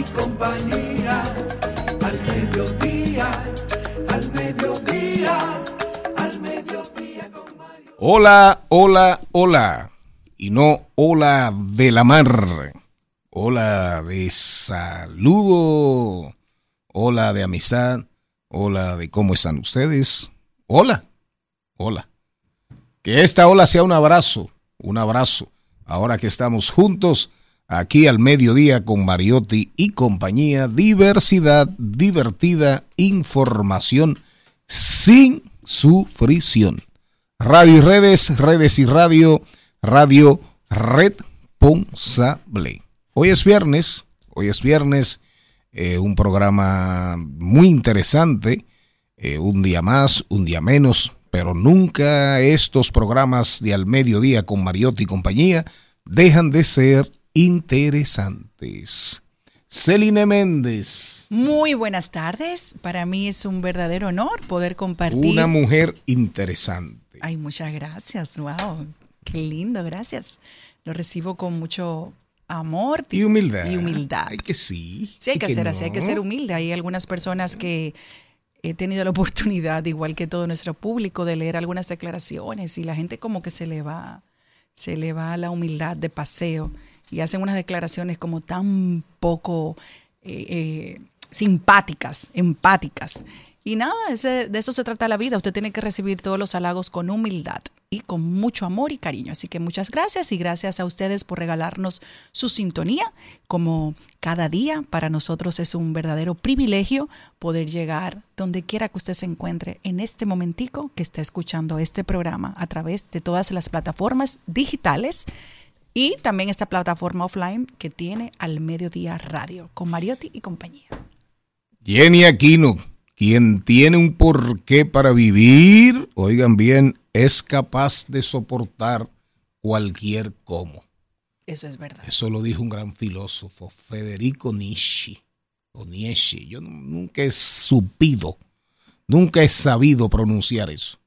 Al mediodía, al mediodía, al mediodía. Hola, hola, hola. Y no hola de la mar. Hola de saludo. Hola de amistad. Hola de cómo están ustedes. Hola. Hola. Que esta ola sea un abrazo. Un abrazo. Ahora que estamos juntos aquí al mediodía con Mariotti y compañía. Diversidad, divertida, información sin sufrición. Radio y redes, redes y radio, radio responsable. Hoy es viernes, hoy es viernes, eh, un programa muy interesante, eh, un día más, un día menos, pero nunca estos programas de al mediodía con Mariotti y compañía dejan de ser interesantes. Celine Méndez, Muy buenas tardes. Para mí es un verdadero honor poder compartir. una mujer interesante. Ay, muchas gracias. Wow, qué lindo, gracias. Lo recibo con mucho amor Y humildad. Y humildad. Ay, que sí. Sí, hay y que ser así, hay que ser humilde. Hay algunas personas que he tenido la oportunidad, igual que todo nuestro público, de leer algunas declaraciones y la gente como que se le va, se le va la humildad de paseo y hacen unas declaraciones como tan poco eh, eh, simpáticas, empáticas. Y nada, de eso se trata la vida. Usted tiene que recibir todos los halagos con humildad y con mucho amor y cariño. Así que muchas gracias y gracias a ustedes por regalarnos su sintonía. Como cada día, para nosotros es un verdadero privilegio poder llegar donde quiera que usted se encuentre en este momentico que está escuchando este programa a través de todas las plataformas digitales y también esta plataforma offline que tiene al mediodía radio con Mariotti y compañía. Jenny Aquino, quien tiene un porqué para vivir, oigan bien, es capaz de soportar cualquier cómo. Eso es verdad. Eso lo dijo un gran filósofo, Federico Nietzsche, o Nietzsche. Yo nu- nunca he supido, nunca he sabido pronunciar eso.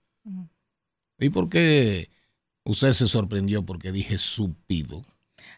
¿Y por qué usted se sorprendió porque dije supido?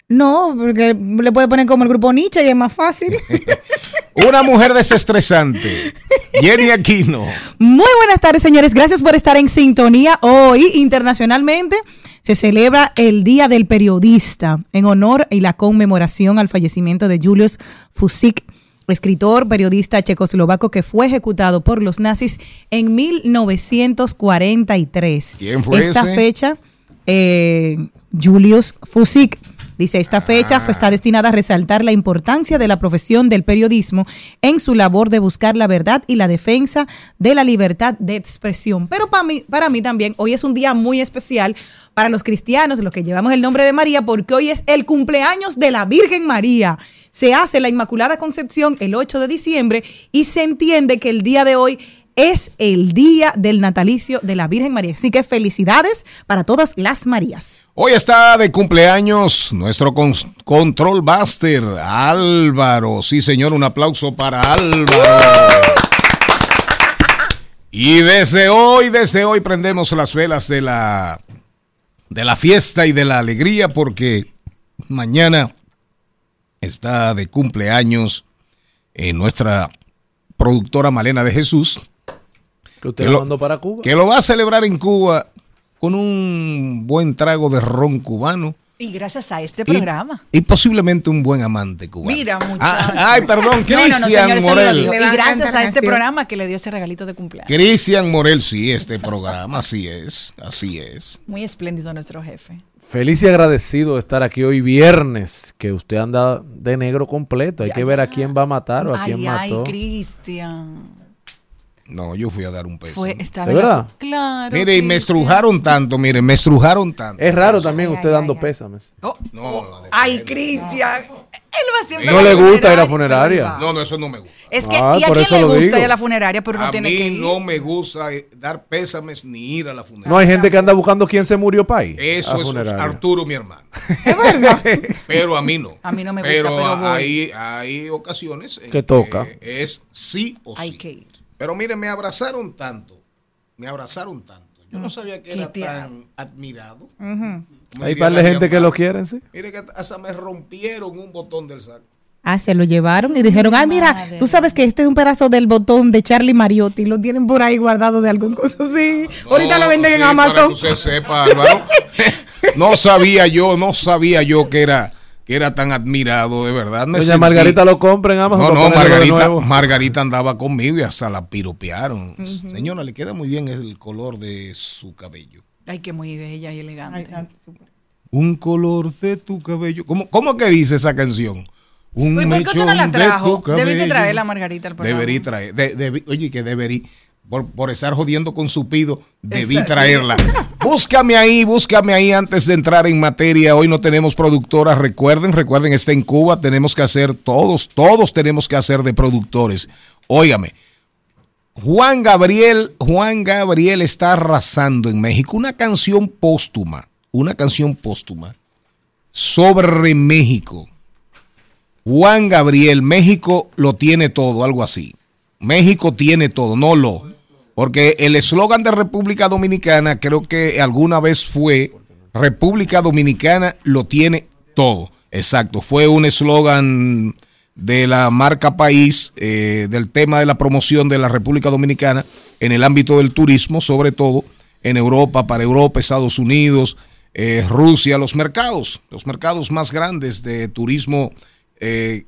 No, porque le puede poner como el grupo Nietzsche y es más fácil. Una mujer desestresante, Jenny Aquino. Muy buenas tardes, señores. Gracias por estar en sintonía. Hoy, internacionalmente, se celebra el Día del Periodista en honor y la conmemoración al fallecimiento de Julius Fusik, escritor, periodista checoslovaco que fue ejecutado por los nazis en 1943. ¿Quién fue Esta ese? fecha, eh, Julius Fusik. Dice, esta fecha fue- está destinada a resaltar la importancia de la profesión del periodismo en su labor de buscar la verdad y la defensa de la libertad de expresión. Pero para mí, para mí también, hoy es un día muy especial para los cristianos, los que llevamos el nombre de María, porque hoy es el cumpleaños de la Virgen María. Se hace la Inmaculada Concepción el 8 de diciembre y se entiende que el día de hoy es el día del natalicio de la Virgen María. Así que felicidades para todas las Marías. Hoy está de cumpleaños nuestro con- control master, Álvaro. Sí, señor, un aplauso para Álvaro. Y desde hoy, desde hoy prendemos las velas de la de la fiesta y de la alegría porque mañana está de cumpleaños eh, nuestra productora Malena de Jesús, Que usted Que lo lo- mandó para Cuba. que lo va a celebrar en Cuba con un buen trago de ron cubano. Y gracias a este programa. Y, posiblemente un buen amante cubano. Mira, Ah, muchacho. ay, perdón, No, no, no, Cristian no Morel. Y gracias a este programa que le dio ese regalito de cumpleaños. Cristian Morel, sí, este programa, así es, así es. Muy espléndido nuestro jefe. Feliz y agradecido de estar aquí hoy viernes, que usted anda de negro completo. Hay Ya, que ver ya. a quién va a matar o a quién Ay, ay, mató. Cristian. No, yo fui a dar un peso. Fue, ¿De la- verdad? Claro. Mire, y me estrujaron tanto, mire, me estrujaron tanto. Es raro también usted ay, dando ay. pésames. Oh, No, oh, ay, verdad. Cristian. Él va siempre No a la le gusta ir a pero funeraria. No, no, eso no me gusta. Es que, Ah, ¿y a por quién eso le gusta digo. ir a la funeraria, pero no a tiene mí que ir? no me gusta eh, dar pésames ni ir a la funeraria. No hay gente que anda buscando quién se murió para ir. Eso es. Arturo, mi hermano. Pero a mí no. A mí no me gusta, pero voy. hay, hay ocasiones en Que toca. es sí o sí. Hay que ir. Pero mire, me abrazaron tanto. Me abrazaron tanto. Yo no sabía que ¿Qué era tan admirado. Como Hay diría par de gente que lo quieren, sí. Mire que hasta me rompieron un botón del saco. Ah, se lo llevaron y dijeron, ay, mira, Madre. tú sabes que este es un pedazo del botón de Charlie Mariotti, lo tienen por ahí guardado de algún cosa así. Ahorita lo venden en sí, Para Amazon. que usted sepa, Álvaro. no sabía yo, no sabía yo que era, que era tan admirado, de verdad. Me Doña sentí- Margarita lo compra en Amazon. No, no, Margarita. Margarita andaba conmigo y hasta la piropearon. Señora, le queda muy bien el color de su cabello. Ay, que muy bella y elegante. Un color de tu cabello. ¿Cómo, cómo que dice esa canción? Un Uy, ¿por qué no mechón la de trajo? tu Debiste traerla, Margarita, al programa. Deberí traer. de- oye, que deberí. Por, por estar jodiendo con su pido, debí traerla. Búscame ahí, búscame ahí antes de entrar en materia. Hoy no tenemos productoras, recuerden, recuerden, está en Cuba, tenemos que hacer todos, todos tenemos que hacer de productores. Óigame, Juan Gabriel, Juan Gabriel está arrasando en México una canción póstuma, una canción póstuma sobre México. Juan Gabriel, México lo tiene todo, algo así. México tiene todo, no lo. Porque el eslogan de República Dominicana creo que alguna vez fue República Dominicana lo tiene todo. Exacto, fue un eslogan de la marca país, eh, del tema de la promoción de la República Dominicana en el ámbito del turismo, sobre todo en Europa, para Europa, Estados Unidos, eh, Rusia, los mercados, los mercados más grandes de turismo, eh,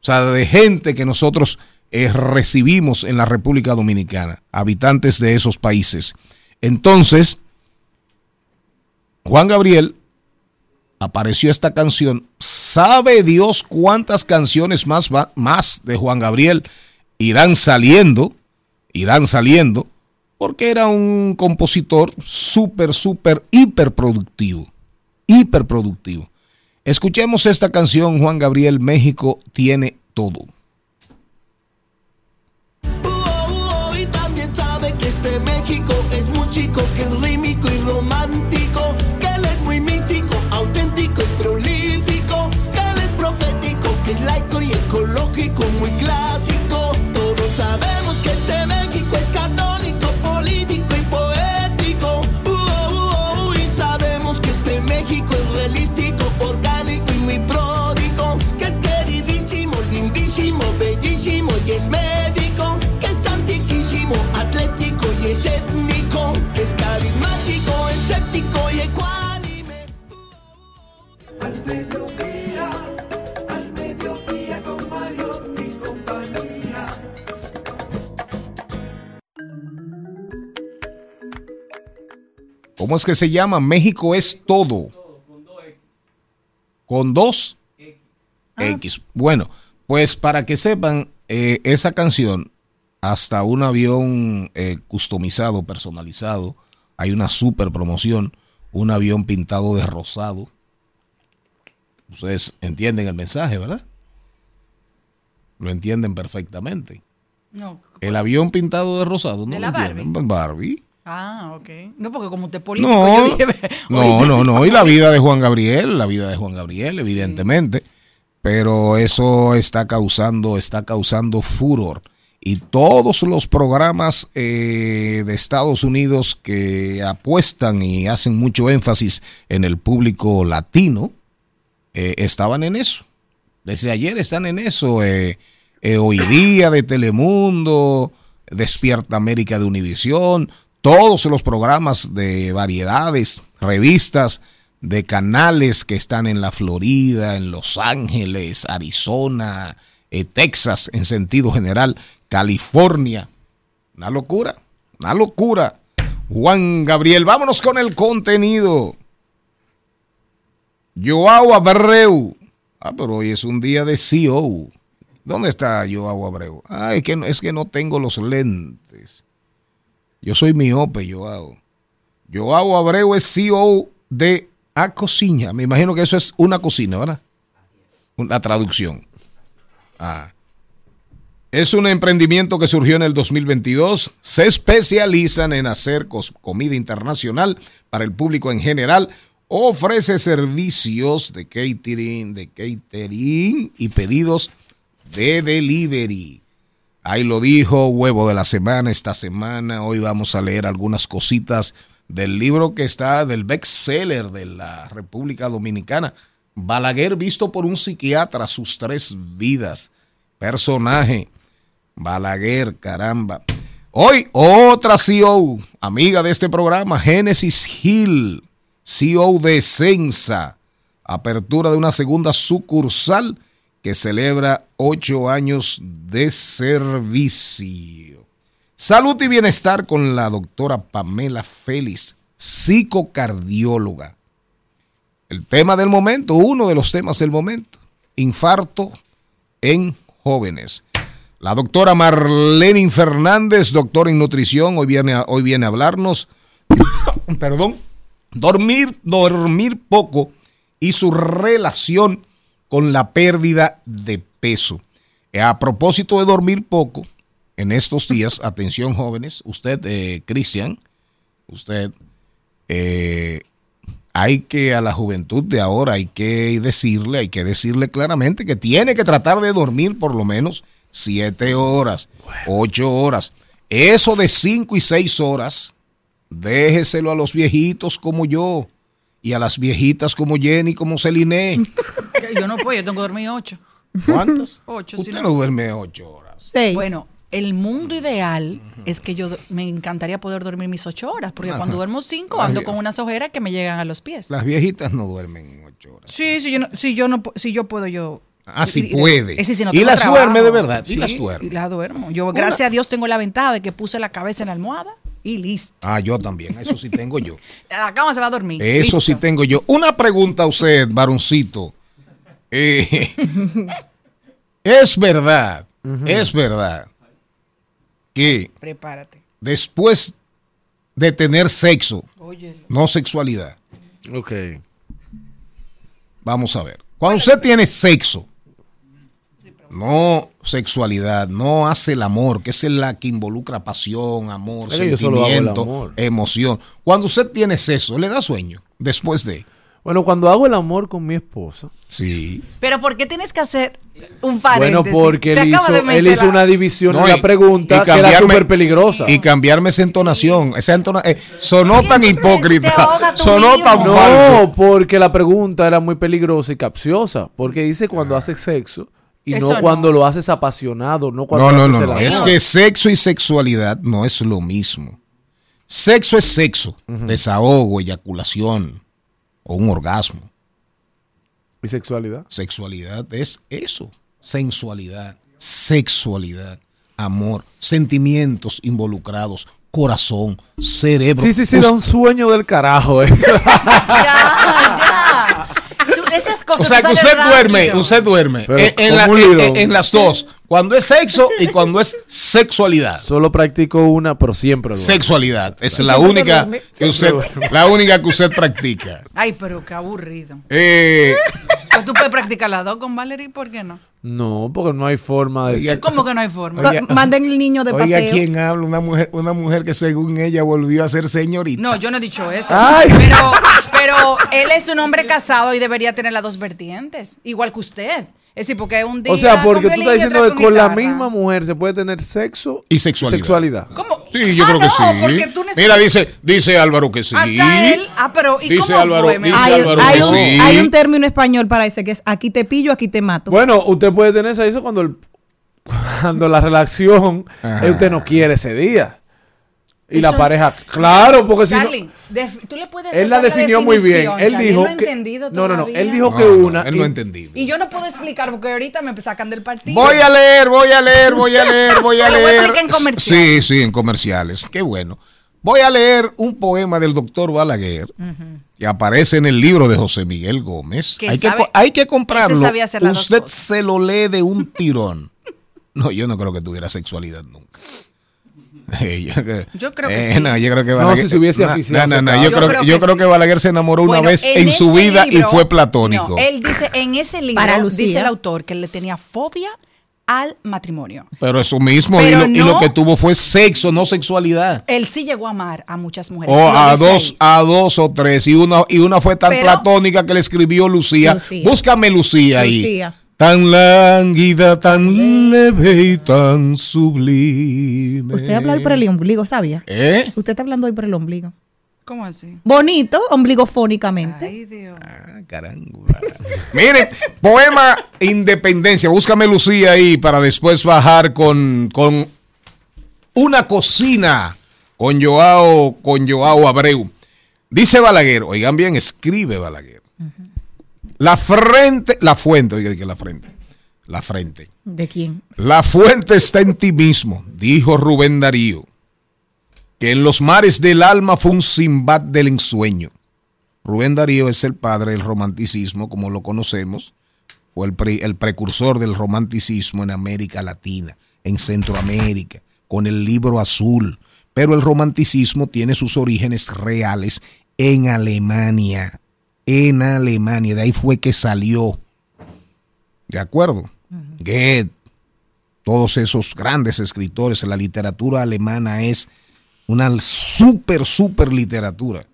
o sea, de gente que nosotros eh, recibimos en la República Dominicana, habitantes de esos países. Entonces, Juan Gabriel apareció esta canción. ¿Sabe Dios cuántas canciones más, más de Juan Gabriel irán saliendo? Irán saliendo porque era un compositor súper, súper, hiper productivo. Hiper productivo. Escuchemos esta canción, Juan Gabriel, México tiene todo. México es muy chico, que es Al mediodía, al mediodía con Mario y compañía. ¿Cómo es que se llama? México es todo. Con dos X. Bueno, pues para que sepan, eh, esa canción, hasta un avión eh, customizado, personalizado, hay una super promoción, un avión pintado de rosado. Ustedes entienden el mensaje, ¿verdad? Lo entienden perfectamente. No. El avión pintado de rosado, ¿no? ¿De la? Barbie. Ah, ok. No, porque como usted es político, No, yo dije, no, no, no. Y la vida de Juan Gabriel, la vida de Juan Gabriel, evidentemente. Pero eso está causando, está causando furor. Y todos los programas eh, de Estados Unidos que apuestan y hacen mucho énfasis en el público latino, eh, estaban en eso. Desde ayer están en eso. eh, eh, Hoy Día de Telemundo, Despierta América de Univisión, todos los programas de variedades, revistas, de canales que están en la Florida, en Los Ángeles, Arizona, Texas en sentido general, California. Una locura, una locura. Juan Gabriel, vámonos con el contenido. Joao Abreu. Ah, pero hoy es un día de CEO. ¿Dónde está Joao Abreu? Ah, es que, no- es que no tengo los lentes. Yo soy miope, Joao. Joao Abreu es CEO de A Cocina. Me imagino que eso es una cocina, ¿verdad? La traducción. Ah. Es un emprendimiento que surgió en el 2022. Se especializan en hacer comida internacional para el público en general. Ofrece servicios de catering, de catering y pedidos de delivery. Ahí lo dijo, huevo de la semana esta semana. Hoy vamos a leer algunas cositas del libro que está del bestseller de la República Dominicana. Balaguer visto por un psiquiatra, sus tres vidas. Personaje. Balaguer, caramba. Hoy otra CEO, amiga de este programa, Genesis Hill, CEO de Sensa. Apertura de una segunda sucursal que celebra ocho años de servicio. Salud y bienestar con la doctora Pamela Félix, psicocardióloga. El tema del momento, uno de los temas del momento, infarto en jóvenes. La doctora Marlene Fernández, doctora en nutrición, hoy viene hoy viene a hablarnos, perdón, dormir, dormir poco y su relación con la pérdida de peso. Eh, A propósito de dormir poco, en estos días, atención jóvenes, usted, eh, Cristian, usted, eh, hay que a la juventud de ahora, hay que decirle, hay que decirle claramente que tiene que tratar de dormir por lo menos siete horas, ocho horas. Eso de cinco y seis horas, déjeselo a los viejitos como yo y a las viejitas como Jenny, como Celine. Yo no puedo, yo tengo que dormir ocho. ¿Cuántas? Ocho, si Usted no- no duerme ocho horas. Seis. Bueno, el mundo ideal es que yo me encantaría poder dormir mis ocho horas, porque cuando duermo cinco ando con unas ojeras que me llegan a los pies. Las viejitas no duermen ocho horas. Sí, sí, yo no, si yo no, si yo puedo, yo. Ah, sí y- y- puede. es decir, si no ¿Y las trabajo. duerme de verdad? ¿Y Sí, las duerme? y las duermo. Yo, gracias a Dios, tengo la ventaja de que puse la cabeza en la almohada y listo. Ah, yo también, eso sí tengo yo. La cama se va a dormir. Eso listo. sí tengo yo. Una pregunta a usted, varoncito. Eh, es verdad, es verdad que Prepárate. después de tener sexo, Óyelo. no sexualidad, Ok. vamos a ver. Cuando usted tiene sexo, no sexualidad, no hace el amor, que es la que involucra pasión, amor, el sentimiento, amor. emoción. Cuando usted tiene sexo, le da sueño después de. Bueno, cuando hago el amor con mi esposa. Sí. Pero ¿por qué tienes que hacer un Bueno, paréntesis? porque Te él hizo, de él hizo la- una división No, en y- la pregunta y que era súper peligrosa. Y cambiarme esa entonación. Esa entona- eh, sonó tan hipócrita. sonó mismo. tan No, falso. porque la pregunta era muy peligrosa y capciosa. Porque dice cuando haces sexo y Eso no no. cuando lo haces apasionado, no cuando No, no, haces no, el no. amor. Es que sexo y sexualidad no es lo mismo. Sexo es sexo. Desahogo, eyaculación o un orgasmo. ¿Y sexualidad? Sexualidad es eso. Sensualidad, sexualidad, amor, sentimientos involucrados, corazón, cerebro. Sí, sí, sí, da un sueño del carajo. eh. Ya, ya. Esas O cosas sea que usted rápido. duerme, usted duerme Pero en, en como la- un en- león. en las dos. Cuando es sexo y cuando es sexualidad. Solo practico una, pero siempre duermo. Sexualidad es la única que usted, la única que usted practica. Ay, pero qué aburrido. Eh, Pues tú puedes practicar las dos con Valerie, ¿por qué no? No, porque no hay forma de... Oiga, ¿Cómo que no hay forma? Oiga, Manden el niño de Oiga, paseo. ¿quién habla? Una mujer, una mujer que según ella volvió a ser señorita. No, yo no he dicho eso. Ay. Pero, pero él es un hombre casado y debería tener las dos vertientes, igual que usted. Es decir, porque un día O sea, porque tú estás diciendo que con la misma mujer se puede tener sexo Y sexualidad. sexualidad. ¿Cómo? Sí, yo Ah, creo que sí. porque tú necesitas- Mira, dice, dice Álvaro que sí. Hasta él. Ah, pero ¿y Dice cómo Álvaro, fue? dice? Hay, Álvaro hay que un, sí. hay un término español para ese que es aquí te pillo, aquí te mato. Bueno, usted puede tener sexo cuando, el- cuando la relación Ajá. eh, usted no quiere ese día. Y Eso- la pareja, claro, porque si no... Def- tú le puedes Él la definió muy bien. Él Charlie, dijo no ha que... entendido No, no, no. Él dijo que No, una... Él no ha y- entendido. Y yo no puedo explicar porque ahorita me sacan del partido. Voy a leer, voy a leer, voy a leer, voy a voy leer. explicar en comerciales. Sí, sí, en comerciales. Qué bueno. Voy a leer un poema del doctor Balaguer que aparece en el libro de José Miguel Gómez. Que hay, que, sabe- co- hay que comprarlo. Usted se lo lee de un tirón. No, yo no creo que tuviera sexualidad nunca. Eh, yo, que- Yo creo que eh, sí. No, yo creo que No, Balaguer, si se hubiese no, yo, creo, Yo creo yo que creo que sí. Balaguer se enamoró una vez en, su vida y fue platónico. No, él dice en ese libro, Para Lucía. dice el autor que le tenía fobia al matrimonio. Pero eso mismo, y lo, y lo no- que tuvo fue sexo, no sexualidad. Él sí llegó a amar a muchas mujeres. O a dos, ahí. a dos o tres. Y una, y una fue tan Pero- platónica que le escribió Lucía. Lucía. Búscame Lucía ahí. Tan lánguida, tan leve y tan sublime. Usted habla hoy por el ombligo, ¿sabía? ¿Eh? Usted está hablando hoy por el ombligo. ¿Cómo así? Bonito, ombligofónicamente. Ay, Dios. Ah, caramba. Miren, poema Independencia. Búscame Lucía ahí para después bajar con, con una cocina con Joao, con Joao Abreu. Dice Balaguer, oigan bien, escribe Balaguer. La frente, la fuente, oiga que la frente, la frente. ¿De quién? La fuente está en ti mismo, dijo Rubén Darío, que en los mares del alma fue un Simbad del ensueño. Rubén Darío es el padre del romanticismo, como lo conocemos, fue el, pre- el precursor del romanticismo en América Latina, en Centroamérica, con el libro azul. Pero el romanticismo tiene sus orígenes reales en Alemania, en Alemania, de ahí fue que salió. ¿De acuerdo? Goethe, todos esos grandes escritores, la literatura alemana es una super, super literatura.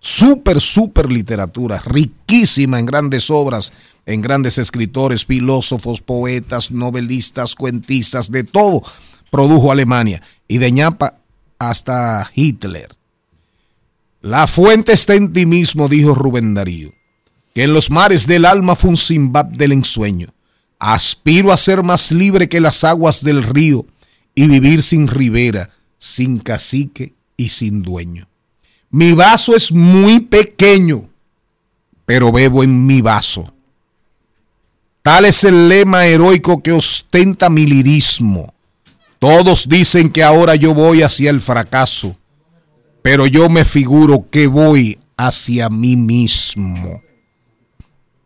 Super, super literatura, riquísima en grandes obras, en grandes escritores, filósofos, poetas, novelistas, cuentistas, de todo produjo Alemania. Y de ñapa hasta Hitler. La fuente está en ti mismo, dijo Rubén Darío, que en los mares del alma fue un Simbab del ensueño. Aspiro a ser más libre que las aguas del río y vivir sin ribera, sin cacique y sin dueño. Mi vaso es muy pequeño, pero bebo en mi vaso. Tal es el lema heroico que ostenta mi lirismo. Todos dicen que ahora yo voy hacia el fracaso, pero yo me figuro que voy hacia mí mismo.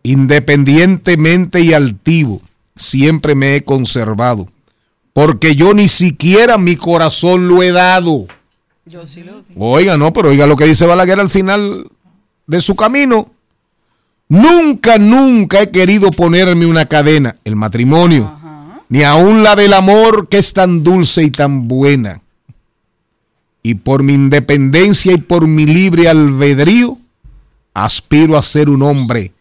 Independientemente y altivo, siempre me he conservado, porque yo ni siquiera mi corazón lo he dado. Yo sí lo digo. Oiga, no, pero oiga lo que dice Balaguer al final de su camino. Nunca, nunca he querido ponerme una cadena, el matrimonio, ni aun la del amor que es tan dulce y tan buena. Y por mi independencia y por mi libre albedrío, aspiro a ser un hombre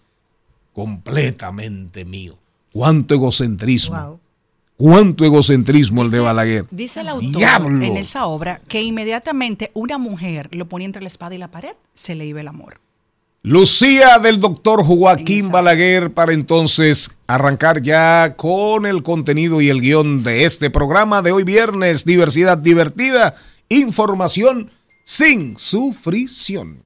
completamente mío. Cuánto egocentrismo. Wow. Cuánto egocentrismo el de Balaguer. Dice el autor Diablo. en esa obra que inmediatamente una mujer lo ponía entre la espada y la pared, se le iba el amor. Lucía del doctor Joaquín. Balaguer para entonces arrancar ya con el contenido y el guion de este programa de hoy viernes. Diversidad divertida, información sin sufrición.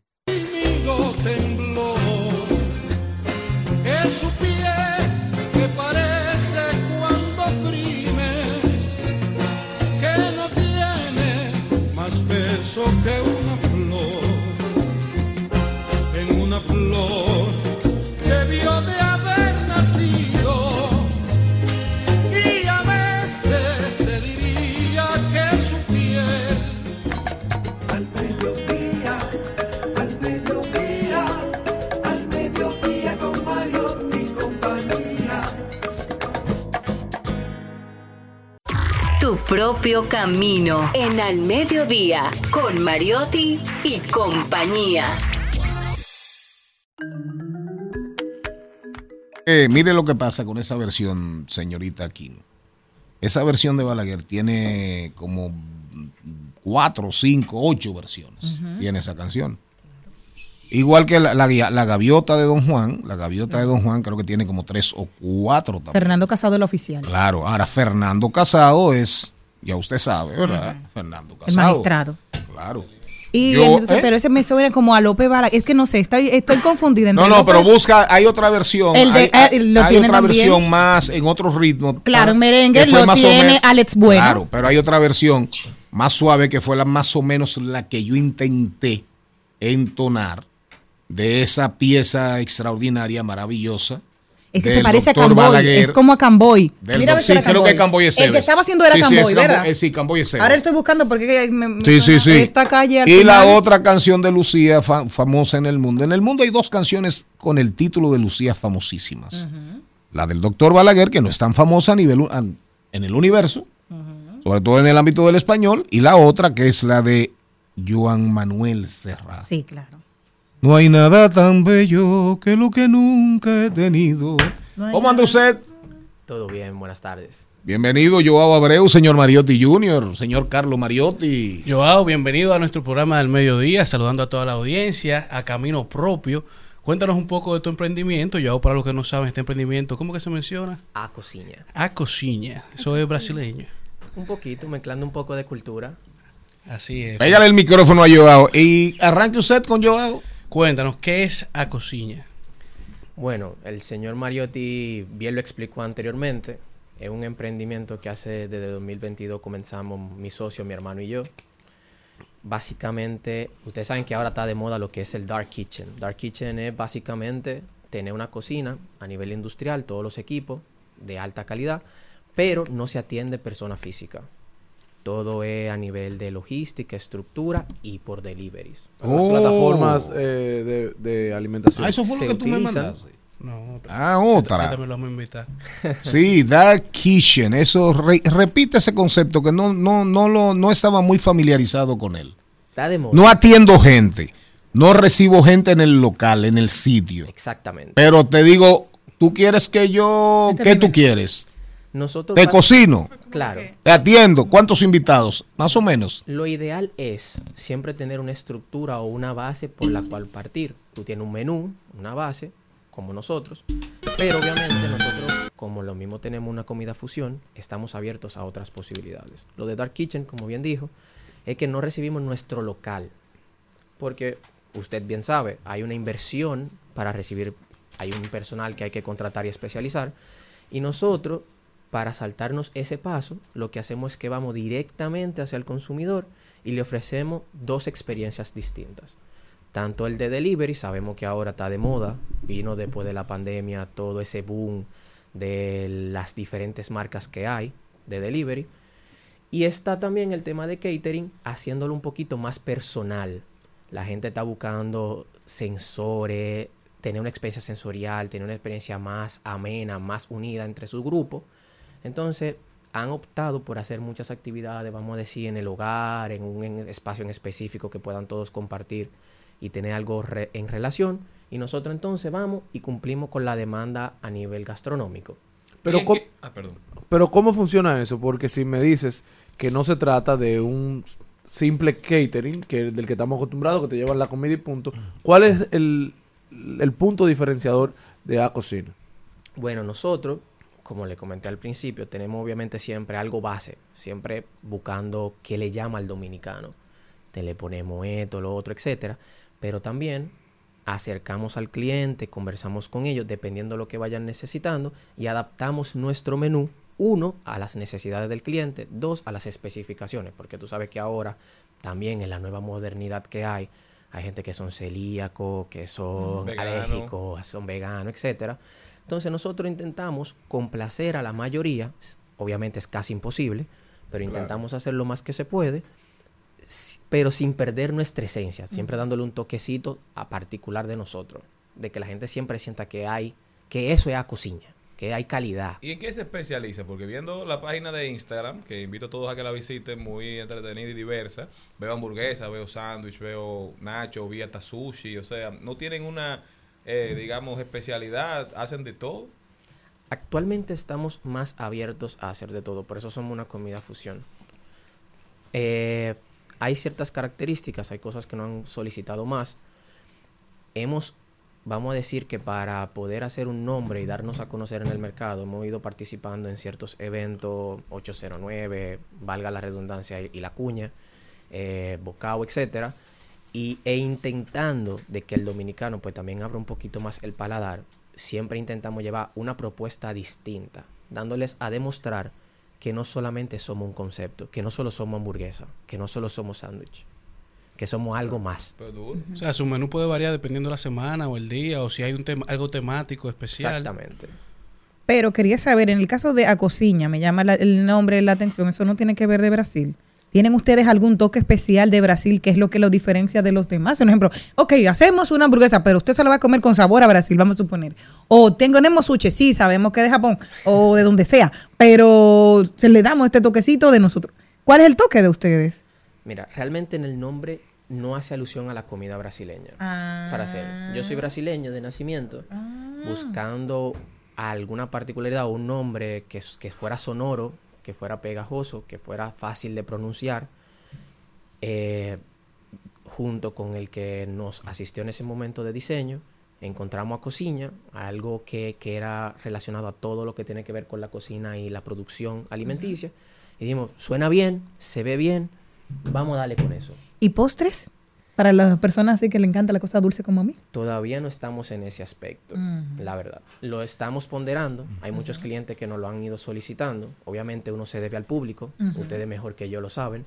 Propio camino en Al Mediodía con Mariotti y compañía. Eh, mire lo que pasa con esa versión, señorita Aquino. Esa versión de Balaguer tiene como cuatro, cinco, ocho versiones. Tiene esa canción. Igual que la, la, la gaviota de Don Juan, la gaviota de Don Juan creo que tiene como tres o cuatro también. Fernando Casado, el oficial. Claro, ahora Fernando Casado es, ya usted sabe, ¿verdad? Fernando El Casado. magistrado. Claro. Y Yo, entonces, ¿eh? pero ese me suena como a López Balaguer. Es que no sé, estoy, estoy confundida. entre No, no, López- pero busca, hay otra versión. El de- hay, eh, lo hay tiene otra también. versión más en otro ritmo. Claro, ah, en merengue lo tiene Alex Bueno. Claro, pero hay otra versión más suave que fue la más o menos la que yo intenté entonar de esa pieza extraordinaria, maravillosa. Es que se parece a Camboy. Balaguer. Es como a Camboy. Mira sí, creo que Camboy es El que estaba haciendo era Sí, sí, Camboy, Camboy- ¿verdad? sí, Camboy es. Ahora estoy buscando porque me, me Sí, sí, sí. esta calle al y la otra canción de Lucía fa- famosa en el mundo. En el mundo hay dos canciones con el título de Lucía famosísimas. La del doctor Balaguer, que no es tan famosa a nivel en el universo, sobre todo en el ámbito del español, y la otra que es la de Joan Manuel Serrat. Sí, claro. No hay nada tan bello que lo que nunca he tenido. No ¿Cómo anda usted? Todo bien, buenas tardes. Bienvenido, Joao Abreu, señor Mariotti Jr., señor Carlos Mariotti. Joao, bienvenido a nuestro programa del mediodía, saludando a toda la audiencia, a Camino Propio. Cuéntanos un poco de tu emprendimiento, Joao, para los que no saben, este emprendimiento, ¿cómo que se menciona? A cocina. A Cociña, eso es brasileño. Un poquito, mezclando un poco de cultura. Así es. Pégale el micrófono a Joao y arranque usted con Joao. Cuéntanos, ¿qué es A Cociña? Bueno, el señor Mariotti bien lo explicó anteriormente. Es un emprendimiento que hace desde 2022 comenzamos mi socio, mi hermano y yo. Básicamente, ustedes saben que ahora está de moda lo que es el Dark Kitchen. Dark Kitchen es básicamente tener una cocina a nivel industrial, todos los equipos de alta calidad, pero no se atiende persona física. Todo es a nivel de logística, estructura y por deliveries. Oh. Plataformas eh, de, de alimentación. Ah, eso fue Se lo que tú me mandaste. No, Ah, otra. también lo vamos a invitar. Sí, Dark Kitchen. Eso re- repite ese concepto que no, no, no, lo, no estaba muy familiarizado con él. Está de moda. No atiendo gente. No recibo gente en el local, en el sitio. Exactamente. Pero te digo, tú quieres que yo. Este ¿Qué tú quieres? Nosotros Te cocino, Claro. te atiendo. ¿Cuántos invitados? Más o menos. Lo ideal es siempre tener una estructura o una base por la cual partir. Tú tienes un menú, una base, como nosotros, pero obviamente nosotros, como lo mismo tenemos una comida fusión, estamos abiertos a otras posibilidades. Lo de Dark Kitchen, como bien dijo, es que no recibimos nuestro local, porque usted bien sabe, hay una inversión para recibir, hay un personal que hay que contratar y especializar, y nosotros, para saltarnos ese paso, lo que hacemos es que vamos directamente hacia el consumidor y le ofrecemos dos experiencias distintas. Tanto el de delivery, sabemos que ahora está de moda, vino después de la pandemia todo ese boom de las diferentes marcas que hay de delivery. Y está también el tema de catering, haciéndolo un poquito más personal. La gente está buscando sensores, tener una experiencia sensorial, tener una experiencia más amena, más unida entre su grupo. Entonces, han optado por hacer muchas actividades, vamos a decir, en el hogar, en un en- espacio en específico que puedan todos compartir y tener algo re- en relación. Y nosotros entonces vamos y cumplimos con la demanda a nivel gastronómico. Pero, ¿cómo, Ah, perdón. pero ¿cómo funciona eso? Porque si me dices que no se trata de un simple catering, que del que estamos acostumbrados, que te llevan la comida y punto, ¿cuál es el, el punto diferenciador de A Cocina? Bueno, nosotros, como le comenté al principio, tenemos obviamente siempre algo base, siempre buscando qué le llama al dominicano. Te le ponemos esto, lo otro, etcétera. Pero también acercamos al cliente, conversamos con ellos, dependiendo de lo que vayan necesitando, y adaptamos nuestro menú, uno, a las necesidades del cliente, dos, a las especificaciones, porque tú sabes que ahora también en la nueva modernidad que hay, hay gente que son celíacos, que son Vegano. alérgicos, son veganos, etcétera. Entonces nosotros intentamos complacer a la mayoría, obviamente es casi imposible, pero intentamos hacer lo más que se puede, pero sin perder nuestra esencia, siempre dándole un toquecito a particular de nosotros, de que la gente siempre sienta que hay, que eso es a cocina. que hay calidad. ¿Y en qué se especializa? Porque viendo la página de Instagram, que invito a todos a que la visiten, muy entretenida y diversa, veo hamburguesa, veo sándwich, veo nacho, vi hasta sushi, o sea, no tienen una, eh, digamos, especialidad, hacen de todo. Actualmente estamos más abiertos a hacer de todo, por eso somos una comida fusión. Eh, hay ciertas características, hay cosas que no han solicitado más. Hemos, vamos a decir que para poder hacer un nombre y darnos a conocer en el mercado, hemos ido participando en ciertos eventos, 809, valga la redundancia y, la cuña, eh, Bocao, etcétera, y, e intentando de que el dominicano pues también abra un poquito más el paladar, siempre intentamos llevar una propuesta distinta, dándoles a demostrar que no solamente somos un concepto, que no solo somos hamburguesa, que no solo somos sándwich, que somos algo más. Pero duro. O sea, su menú puede variar dependiendo de la semana o el día, o si hay un tema, algo temático especial. Exactamente. Pero quería saber, en el caso de Acociña, me llama la- el nombre la atención, eso no tiene que ver de Brasil. ¿Tienen ustedes algún toque especial de Brasil que es lo que lo diferencia de los demás? Un ejemplo, ok, hacemos una hamburguesa, pero usted se la va a comer con sabor a Brasil, vamos a suponer. O tenemos sushi, sí, sabemos que es de Japón o de donde sea, pero se le damos este toquecito de nosotros. ¿Cuál es el toque de ustedes? Mira, realmente en el nombre no hace alusión a la comida brasileña. Para hacer. Yo soy brasileño de nacimiento, buscando alguna particularidad o un nombre que fuera sonoro, que fuera pegajoso, que fuera fácil de pronunciar, eh, junto con el que nos asistió en ese momento de diseño. Encontramos a Cocina, algo que, que era relacionado a todo lo que tiene que ver con la cocina y la producción alimenticia. Y dijimos, suena bien, se ve bien, vamos a darle con eso. ¿Y postres? Para las personas así que le encanta la cosa dulce como a mí. Todavía no estamos en ese aspecto, la verdad. Lo estamos ponderando. Hay muchos clientes que nos lo han ido solicitando. Obviamente uno se debe al público. Ustedes mejor que yo lo saben.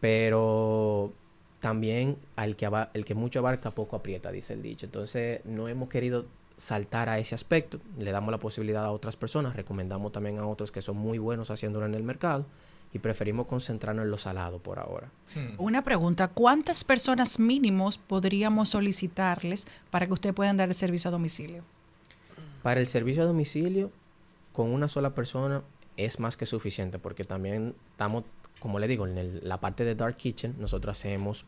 Pero también al que el que mucho abarca poco aprieta, dice el dicho. Entonces no hemos querido saltar a ese aspecto. Le damos la posibilidad a otras personas. Recomendamos también a otros que son muy buenos haciéndolo en el mercado. Y preferimos concentrarnos en lo salado por ahora. Una pregunta, ¿cuántas personas mínimos podríamos solicitarles para que ustedes puedan dar el servicio a domicilio? Para el servicio a domicilio, con una sola persona es más que suficiente porque también estamos, como le digo, en el- la parte de Dark Kitchen, nosotros hacemos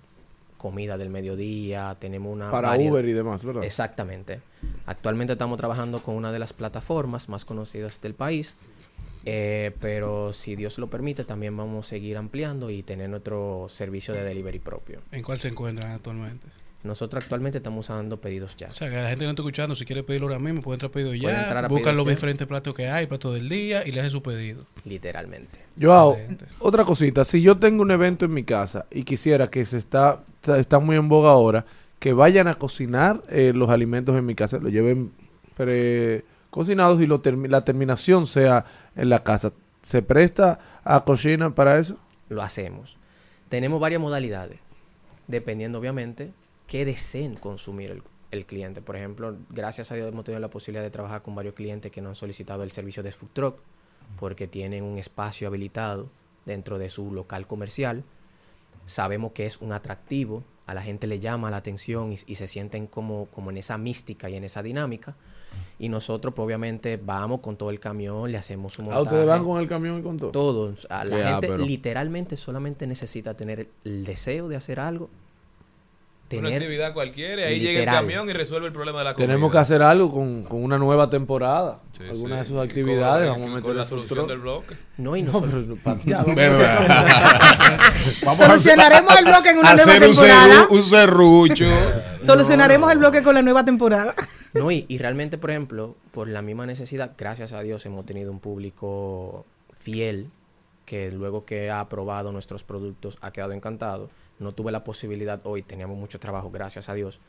comida del mediodía, tenemos una... Para variedad- Uber y demás, ¿verdad? Exactamente. Actualmente estamos trabajando con una de las plataformas más conocidas del país, eh, pero si Dios lo permite, también vamos a seguir ampliando y tener nuestro servicio de delivery propio. ¿En cuál se encuentran actualmente? Nosotros actualmente estamos usando pedidos ya. O sea, que la gente que no está escuchando, si quiere pedirlo ahora mismo, puede entrar a pedido Puede ya, entrar a buscan los ya. diferentes platos que hay, platos del día, y le hace su pedido. Literalmente. Joao, Excelente. otra cosita, si yo tengo un evento en mi casa y quisiera que se está, está, está muy en boga ahora, que vayan a cocinar eh, los alimentos en mi casa, lo lleven cocinados y lo termi- la terminación sea en la casa. ¿Se presta a cocina para eso? lo hacemos. Tenemos varias modalidades, dependiendo obviamente qué deseen consumir el, cliente. Por ejemplo, gracias a Dios hemos tenido la posibilidad de trabajar con varios clientes que nos han solicitado el servicio de food truck porque tienen un espacio habilitado dentro de su local comercial. Sabemos que es un atractivo, a la gente le llama la atención y, y se sienten como, como en esa mística y en esa dinámica. Y nosotros, pues, obviamente, vamos con todo el camión, le hacemos un ¿A montaje. Ah, ustedes van con el camión y con todo? Todos. A la gente literalmente solamente necesita tener el deseo de hacer algo. Una Tener, actividad cualquiera, y ahí llega el camión y resuelve el problema de la comida. Tenemos que hacer algo con, con una nueva temporada. Sí, Alguna de sus actividades. con- Vamos a meter la el solución del bloque. no, y No, pero pateado. Ah, Solucionaremos el bloque en una nueva temporada. cerru- un serrucho. Solucionaremos el bloque con la nueva temporada. no, y, y realmente, por ejemplo, por la misma necesidad, gracias a Dios hemos tenido un público fiel que luego que ha probado nuestros productos ha quedado encantado. No tuve la posibilidad hoy, teníamos mucho trabajo, gracias a Dios,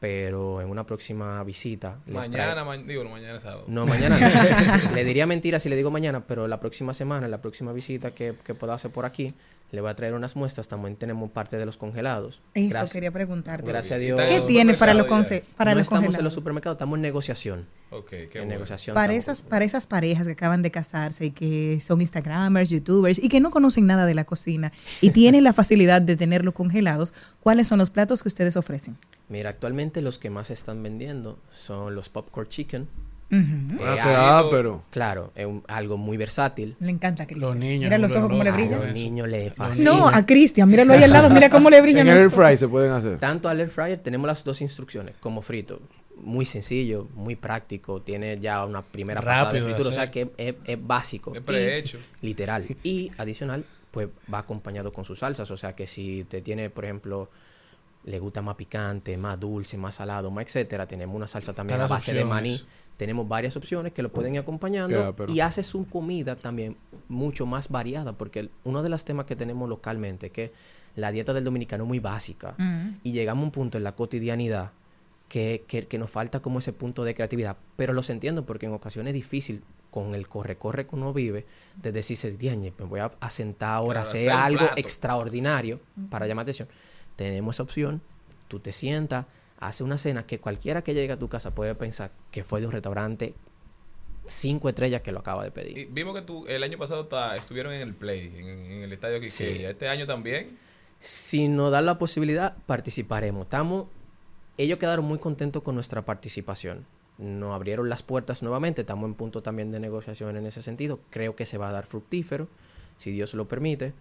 pero en una próxima visita mañana, ma- digo, no, mañana es sábado. No, mañana no. le diría mentira si le digo mañana, pero la próxima semana, la próxima visita que, que pueda hacer por aquí, le voy a traer unas muestras. También tenemos parte de los congelados. Eso Gracias- quería preguntarte. Gracias a ¿Qué Dios. ¿Qué tiene para conse- para no los estamos en los congelados? supermercados, estamos en negociación. Ok, qué en bueno. negociación. Para estamos. esas, para esas parejas que acaban de casarse y que son Instagramers, YouTubers y que no conocen nada de la cocina y tienen la facilidad de tenerlo congelados, ¿cuáles son los platos que ustedes ofrecen? Mira, actualmente los que más se están vendiendo son los popcorn chicken, Eh, algo- pero- Claro, es un- algo muy versátil. Le encanta a Cristian. Los niños. Mira los ojos como le A brillan. los niños les fascina. No, a Cristian, míralo ahí al lado, mira cómo le brillan En el air los ojos. fry se pueden hacer. Tanto al air fryer tenemos las dos instrucciones, como frito. Muy sencillo, muy práctico, tiene ya una primera pasada de Rápido de fritura, o sea que es, es básico. Es y- prehecho. literal. Y adicional, pues va acompañado con sus salsas, o sea que si te tiene, por ejemplo, le gusta más picante, más dulce, más salado, más etcétera, tenemos una salsa también a base de maní. Tenemos varias opciones que lo pueden ir acompañando pero- y hace su comida también mucho más variada, porque el- uno de los temas que tenemos localmente es que la dieta del dominicano es muy básica Mm. y llegamos a un punto en la cotidianidad que, que- que nos falta como ese punto de creatividad. Pero los entiendo porque en ocasiones es difícil con el corre-corre que uno vive, de decirse, "Diañe, me voy a, a sentar ahora a Claro, hacer algo plato". extraordinario para llamar atención. Tenemos esa opción, tú te sientas, haces una cena que cualquiera que llegue a tu casa puede pensar que fue de un restaurante cinco estrellas que lo acaba de pedir. Y vimos que tú el año pasado ta- estuvieron en el Play, en, en el estadio Sí. Quiqueya. Este año también. Si nos dan la posibilidad, participaremos. Estamos, ellos quedaron muy contentos con nuestra participación. Nos abrieron las puertas nuevamente. Estamos en punto también de negociación en ese sentido. Creo que se va a dar fructífero, si Dios lo permite.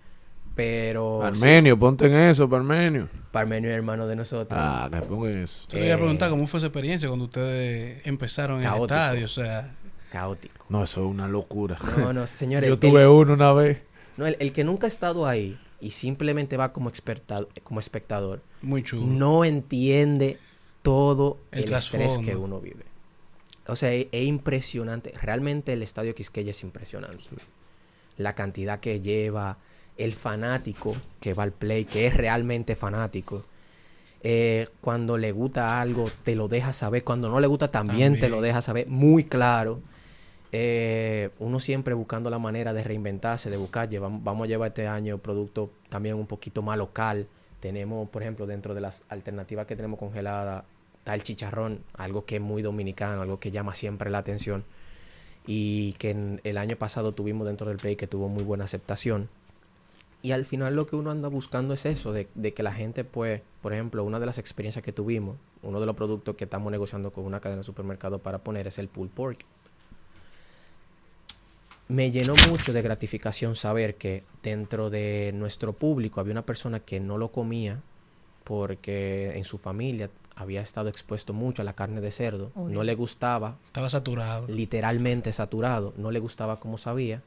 Pero sí, Parmenio, ponte en eso, Parmenio. Parmenio es hermano de nosotros. Ah, que pongan eso. Yo le iba a preguntar cómo fue esa experiencia cuando ustedes empezaron en Caótico. el estadio. O sea, Caótico. No, eso es una locura. No, no, señores. Yo el- tuve uno una vez. no, el, el que nunca ha estado ahí y simplemente va como, experta- como espectador, muy chulo. no entiende todo El el, estrés que uno vive. O sea, es, es impresionante. Realmente el estadio Quisqueya es impresionante. La cantidad que lleva, el fanático que va al play, que es realmente fanático. Eh, cuando le gusta algo, te lo deja saber. Cuando no le gusta, también, te lo deja saber muy claro. Eh, uno siempre buscando la manera de reinventarse, de buscar. llevamos- vamos a llevar este año productos también un poquito más local. Tenemos, por ejemplo, dentro de las alternativas que tenemos congeladas, está el chicharrón, algo que es muy dominicano, algo que llama siempre la atención. Y que en- el año pasado tuvimos dentro del play que tuvo muy buena aceptación. Y al final lo que uno anda buscando es eso, de, de que la gente, pues, por ejemplo, una de las experiencias que tuvimos, uno de los productos que estamos negociando con una cadena de supermercado para poner es el pulled pork. Me llenó mucho de gratificación saber que dentro de nuestro público había una persona que no lo comía porque en su familia había estado expuesto mucho a la carne de cerdo, no le gustaba, Estaba saturado. literalmente saturado, no le gustaba como sabía.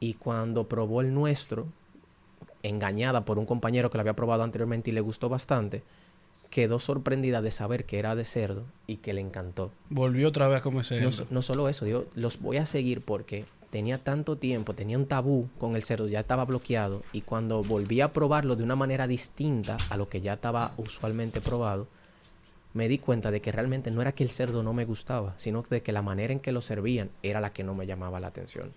Y cuando probó el nuestro, engañada por un compañero que lo había probado anteriormente y le gustó bastante, quedó sorprendida de saber que era de cerdo y que le encantó. Volvió otra vez a comerse. No, no solo eso, digo, los voy a seguir porque tenía tanto tiempo, tenía un tabú con el cerdo, ya estaba bloqueado y cuando volví a probarlo de una manera distinta a lo que ya estaba usualmente probado, me di cuenta de que realmente no era que el cerdo no me gustaba, sino de que la manera en que lo servían era la que no me llamaba la atención.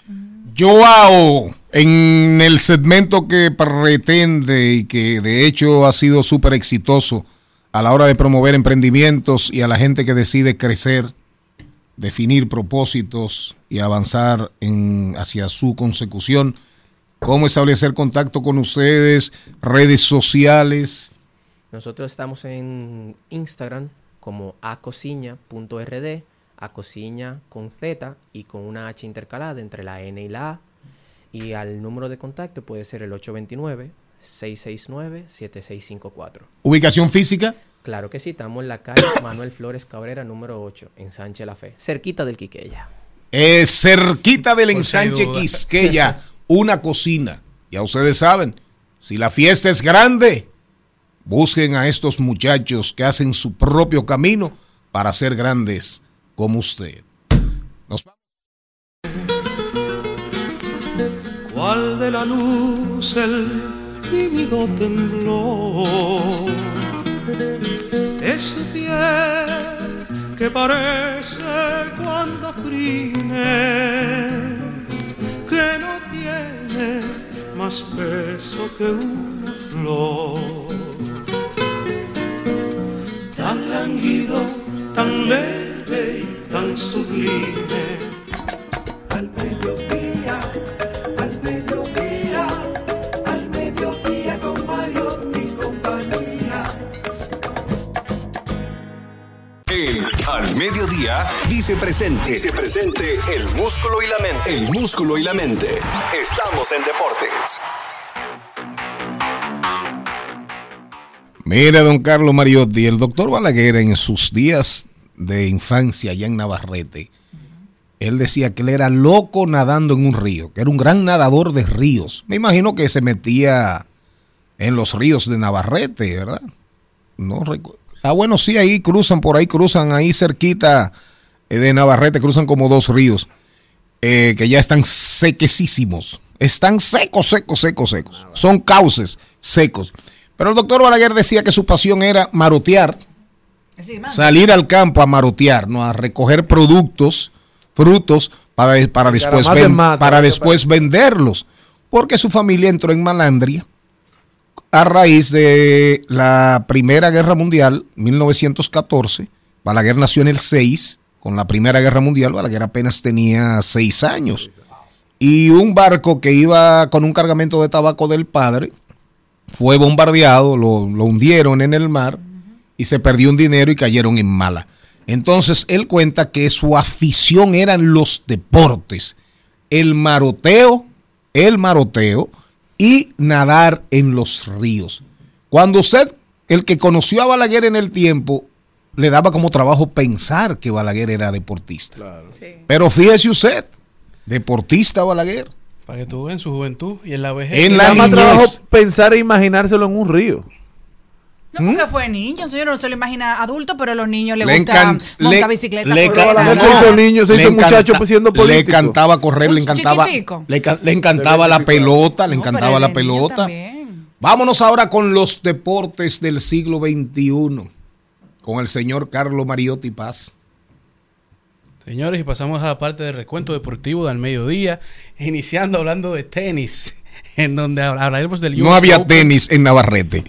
Joao, en el segmento que pretende y que de hecho ha sido súper exitoso a la hora de promover emprendimientos y a la gente que decide crecer, definir propósitos y avanzar en, hacia su consecución, cómo establecer contacto con ustedes, redes sociales. Nosotros estamos en Instagram como acociña.rd, acociña con Z y con una H intercalada entre la N y la A. Y al número de contacto puede ser el 829-669-7654. Ubicación física, Claro que sí, estamos en la calle Manuel Flores Cabrera número 8, en Sánchez La Fe, cerquita del Quiqueya. eh, cerquita del ensanche. Quisqueya, una cocina. Ya ustedes saben, si la fiesta es grande, busquen a estos muchachos que hacen su propio camino para ser grandes como usted. Nos cual de la luz el tímido temblor es piel que parece cuando oprime que no tiene más peso que una flor tan leve y tan sublime Al mediodía, al mediodía, al mediodía con Mario y compañía. El Al Mediodía Dice presente. Dice presente el músculo y la mente. El músculo y la mente. Estamos en deportes. Mira, don Carlos Mariotti, el doctor Balaguer en sus días de infancia allá en Navarrete, él decía que él era loco nadando en un río, que era un gran nadador de ríos. Me imagino que se metía en los ríos de Navarrete, ¿verdad? No Ah, bueno, sí, ahí cruzan, por ahí cruzan, ahí cerquita eh, de Navarrete, cruzan como dos ríos eh, que ya están sequesísimos. Están secos, secos, secos, secos. Son cauces secos. Pero el doctor Balaguer decía que su pasión era marotear, salir al campo a marotear, ¿no? a recoger productos, frutos, para, para después, ven- para después venderlos. Porque su familia entró en malandria a raíz de la Primera Guerra Mundial, 1914. Balaguer nació en el 6, con la Primera Guerra Mundial, Balaguer apenas tenía 6 años. Y un barco que iba con un cargamento de tabaco del padre fue bombardeado, lo, lo hundieron en el mar y se perdió un dinero y cayeron en mala. Entonces él cuenta que su afición eran los deportes, el maroteo, el maroteo y nadar en los ríos. Cuando usted, el que conoció a Balaguer en el tiempo, le daba como trabajo pensar que Balaguer era deportista. Pero fíjese usted, deportista Balaguer. Para que tú en su juventud y en la vejez. En la más trabajo pensar e imaginárselo en un río. No, porque fue niño, señor, no se lo imagina adulto, pero a los niños les Le gusta montar le- bicicleta. le ca- Balaguer nadar. se hizo niño, se Le hizo muchacho pues, siendo Le político. encantaba correr, le encantaba, le, le encantaba la pelota, le No, encantaba la pelota. también. Vámonos ahora con los deportes del siglo XXI, con el señor Carlos Mariotti Paz. Señores, y pasamos a la parte del recuento deportivo del mediodía, iniciando hablando de tenis, en donde habl- hablaremos del No US había Open. tenis en Navarrete.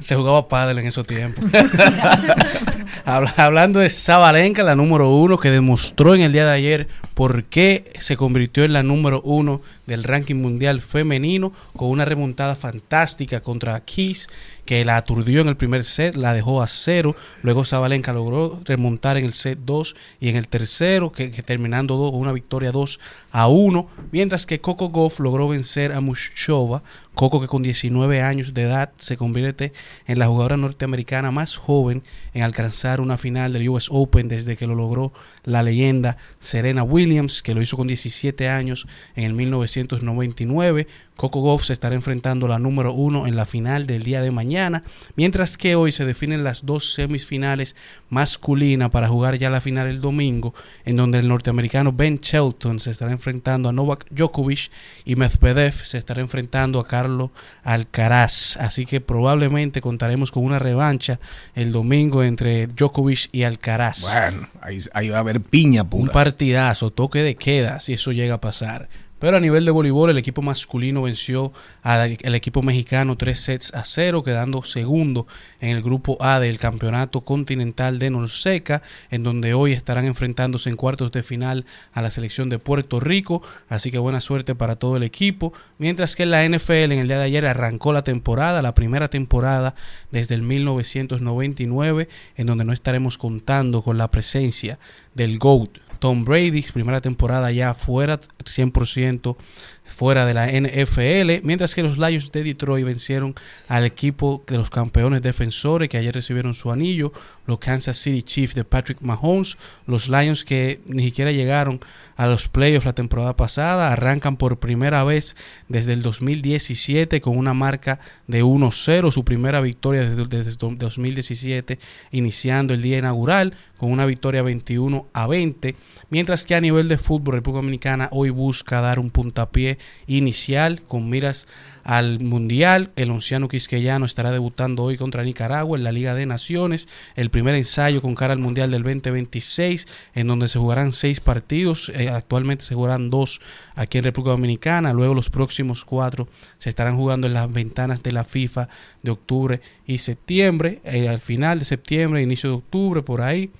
Se jugaba pádel en esos tiempos. Habla- Hablando de Zabalenka, la número uno, que demostró en el día de ayer por qué se convirtió en la número uno del ranking mundial femenino, con una remontada fantástica contra Kiss, que la aturdió en el primer set, la dejó a cero. Luego Zabalenka logró remontar en el set 2 y en el tercero, que, terminando con una victoria 2 a 1. Mientras que Coco Goff logró vencer a Mushova. Coco, que con 19 años de edad se convierte en la jugadora norteamericana más joven en alcanzar una final del US Open desde que lo logró la leyenda Serena Williams, que lo hizo con 17 años en el 1999. Coco Goff se estará enfrentando a la número uno en la final del día de mañana, mientras que hoy se definen las dos semifinales masculinas para jugar ya la final el domingo, en donde el norteamericano Ben Shelton se estará enfrentando a Novak Djokovic y Medvedev se estará enfrentando a Carlos Alcaraz. Así que probablemente contaremos con una revancha el domingo entre Djokovic y Alcaraz. Bueno, ahí, ahí va a haber piña Un pura. partidazo, toque de queda, si eso llega a pasar. Pero a nivel de voleibol, el equipo masculino venció al, al equipo mexicano tres sets a cero, quedando segundo en el grupo A del campeonato continental de Norseca, en donde hoy estarán enfrentándose en cuartos de final a la selección de Puerto Rico. Así que buena suerte para todo el equipo. Mientras que la NFL en el día de ayer arrancó la temporada, la primera temporada desde el 1999, en donde no estaremos contando con la presencia del GOAT Tom Brady, primera temporada ya fuera 100% fuera de la NFL, mientras que los Lions de Detroit vencieron al equipo de los campeones defensores que ayer recibieron su anillo, los Kansas City Chiefs de Patrick Mahomes, los Lions que ni siquiera llegaron a los playoffs la temporada pasada, arrancan por primera vez desde el 2017 con una marca de 1-0, su primera victoria desde, desde 2017, iniciando el día inaugural con una victoria 21 a 20, mientras que a nivel de fútbol República Dominicana hoy busca dar un puntapié inicial con miras al Mundial. El onciano quisqueyano estará debutando hoy contra Nicaragua en la Liga de Naciones. El primer ensayo con cara al Mundial del 2026, en donde se jugarán seis partidos. Eh, actualmente se jugarán dos aquí en República Dominicana. Luego los próximos cuatro se estarán jugando en las ventanas de la FIFA de octubre y septiembre. Eh, al final de septiembre, inicio de octubre, por ahí.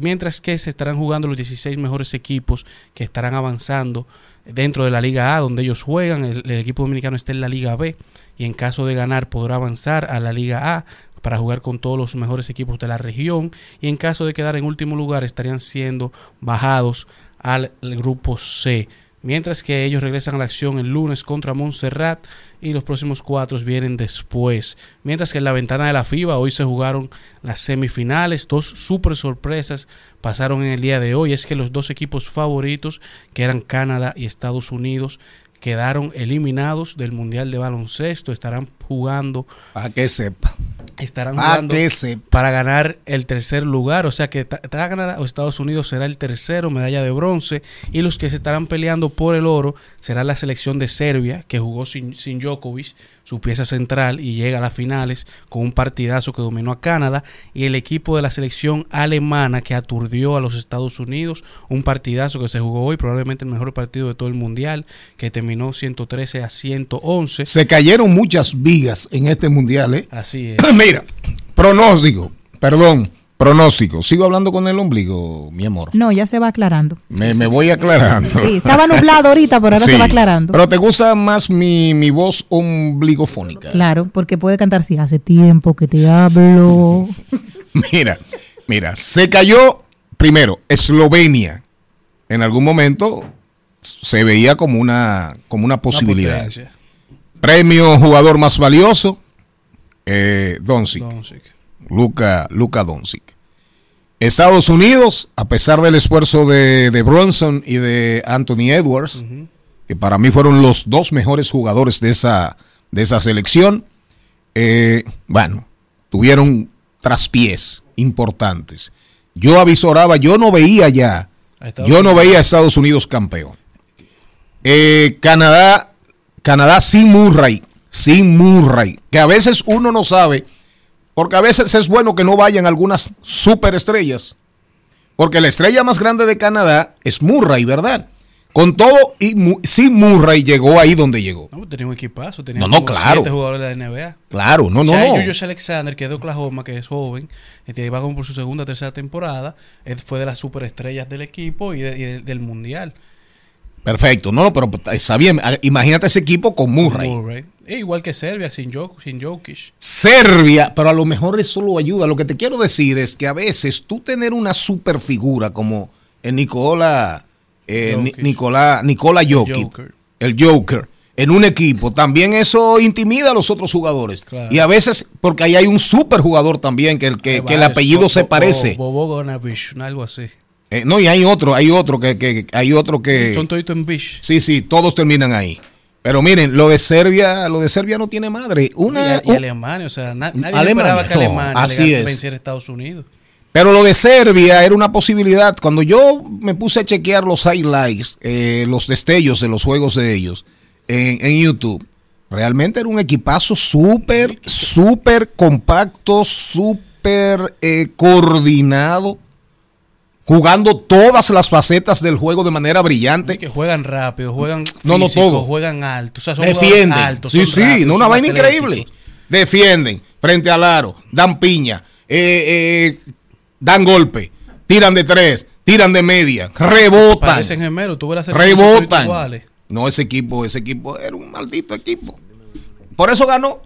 Mientras que se estarán jugando los 16 mejores equipos que estarán avanzando dentro de la Liga A donde ellos juegan. El, equipo dominicano está en la Liga B y en caso de ganar podrá avanzar a la Liga A. para jugar con todos los mejores equipos de la región y en caso de quedar en último lugar estarían siendo bajados al grupo C. Mientras que ellos regresan a la acción el lunes contra Montserrat y los próximos cuatro vienen después. Mientras que en la ventana de la FIBA hoy se jugaron las semifinales, dos super sorpresas pasaron en el día de hoy. Es que los dos equipos favoritos, que eran Canadá y Estados Unidos, quedaron eliminados del Mundial de Baloncesto. Estarán jugando. Para que sepa. Estarán Pa' jugando que sepa. para ganar el tercer lugar. O sea que Canadá o Estados Unidos será el tercero, medalla de bronce. Y los que se estarán peleando por el oro será la selección de Serbia, que jugó sin, sin Djokovic, su pieza central, y llega a las finales con un partidazo que dominó a Canadá. Y el equipo de la selección alemana, que aturdió a los Estados Unidos, un partidazo que se jugó hoy, probablemente el mejor partido de todo el mundial, que terminó 113 a 111. Se cayeron muchas en este mundial, ¿eh? Así es. Mira, pronóstico, perdón, pronóstico. Sigo hablando con el ombligo, mi amor. No, ya se va aclarando. Me, me voy aclarando. Sí, estaba nublado ahorita, pero ahora Sí, se va aclarando. Pero te gusta más mi, mi voz ombligofónica. Claro, porque puede cantar si hace tiempo que te hablo. Mira, mira, se cayó primero Eslovenia. En algún momento se veía como una, como una posibilidad. Premio jugador más valioso, eh, Doncic. Doncic. Luca, Luca Doncic. Estados Unidos, a pesar del esfuerzo de, de Bronson y de Anthony Edwards, que para mí fueron los dos mejores jugadores de esa, de esa selección, eh, bueno, tuvieron traspiés importantes. Yo avisoraba, yo no veía ya, yo no veía a Estados Unidos campeón. Eh, Canadá, Canadá sin Murray, sin Murray, que a veces uno no sabe, porque a veces es bueno que no vayan algunas superestrellas, porque la estrella más grande de Canadá es Murray, ¿verdad? Con todo y mu- sin Murray llegó ahí donde llegó. No, tenía un equipazo. Tenía No, no, como claro. siete jugadores de la NBA. Claro, no, no, O sea, no. Julius Alexander, que es de Oklahoma, que es joven, este, va como por su segunda o tercera temporada. Fue de las superestrellas del equipo y, de- y de- del mundial. Perfecto, no, pero está bien. Ah, Imagínate ese equipo con Murray. Murray. E igual que Serbia, sin, Jok- sin Jokic. Serbia, pero a lo mejor eso lo ayuda. Lo que te quiero decir es que a veces tú tener una super figura como el Nicola, eh, Ni- Jokic. Nicola, Nicola Jokic, Joker. el Joker, en un equipo, también eso intimida a los otros jugadores. Claro. Y a veces, porque ahí hay un super jugador también, que el, que, el apellido se parece. Bo- Bobo algo así. Eh, no, y hay otro, hay otro que, que- hay otro que. Son toditos en Bish. Sí, sí, todos terminan ahí. Pero miren, lo de Serbia, lo de Serbia no tiene madre. Una, y, y Alemania, o sea, na- nadie Alemania, esperaba que no, Alemania así es. venciera a Estados Unidos. Pero lo de Serbia era una posibilidad. Cuando yo me puse a chequear los highlights, eh, los destellos de los juegos de ellos en, en YouTube, realmente era un equipazo súper, súper compacto, súper eh, coordinado, jugando todas las facetas del juego de manera brillante. Que juegan rápido, juegan No, no, todo. juegan alto. O sea, son Defienden. altos, sí, son sí, rápidos, no, una vaina atléticos. increíble. Defienden frente al aro, dan piña, eh, eh, dan golpe, tiran de tres, tiran de media, rebotan. Parecen gemelos, tú verás Rebotan. iguales. No, ese equipo, ese equipo era un maldito equipo. Por eso ganó.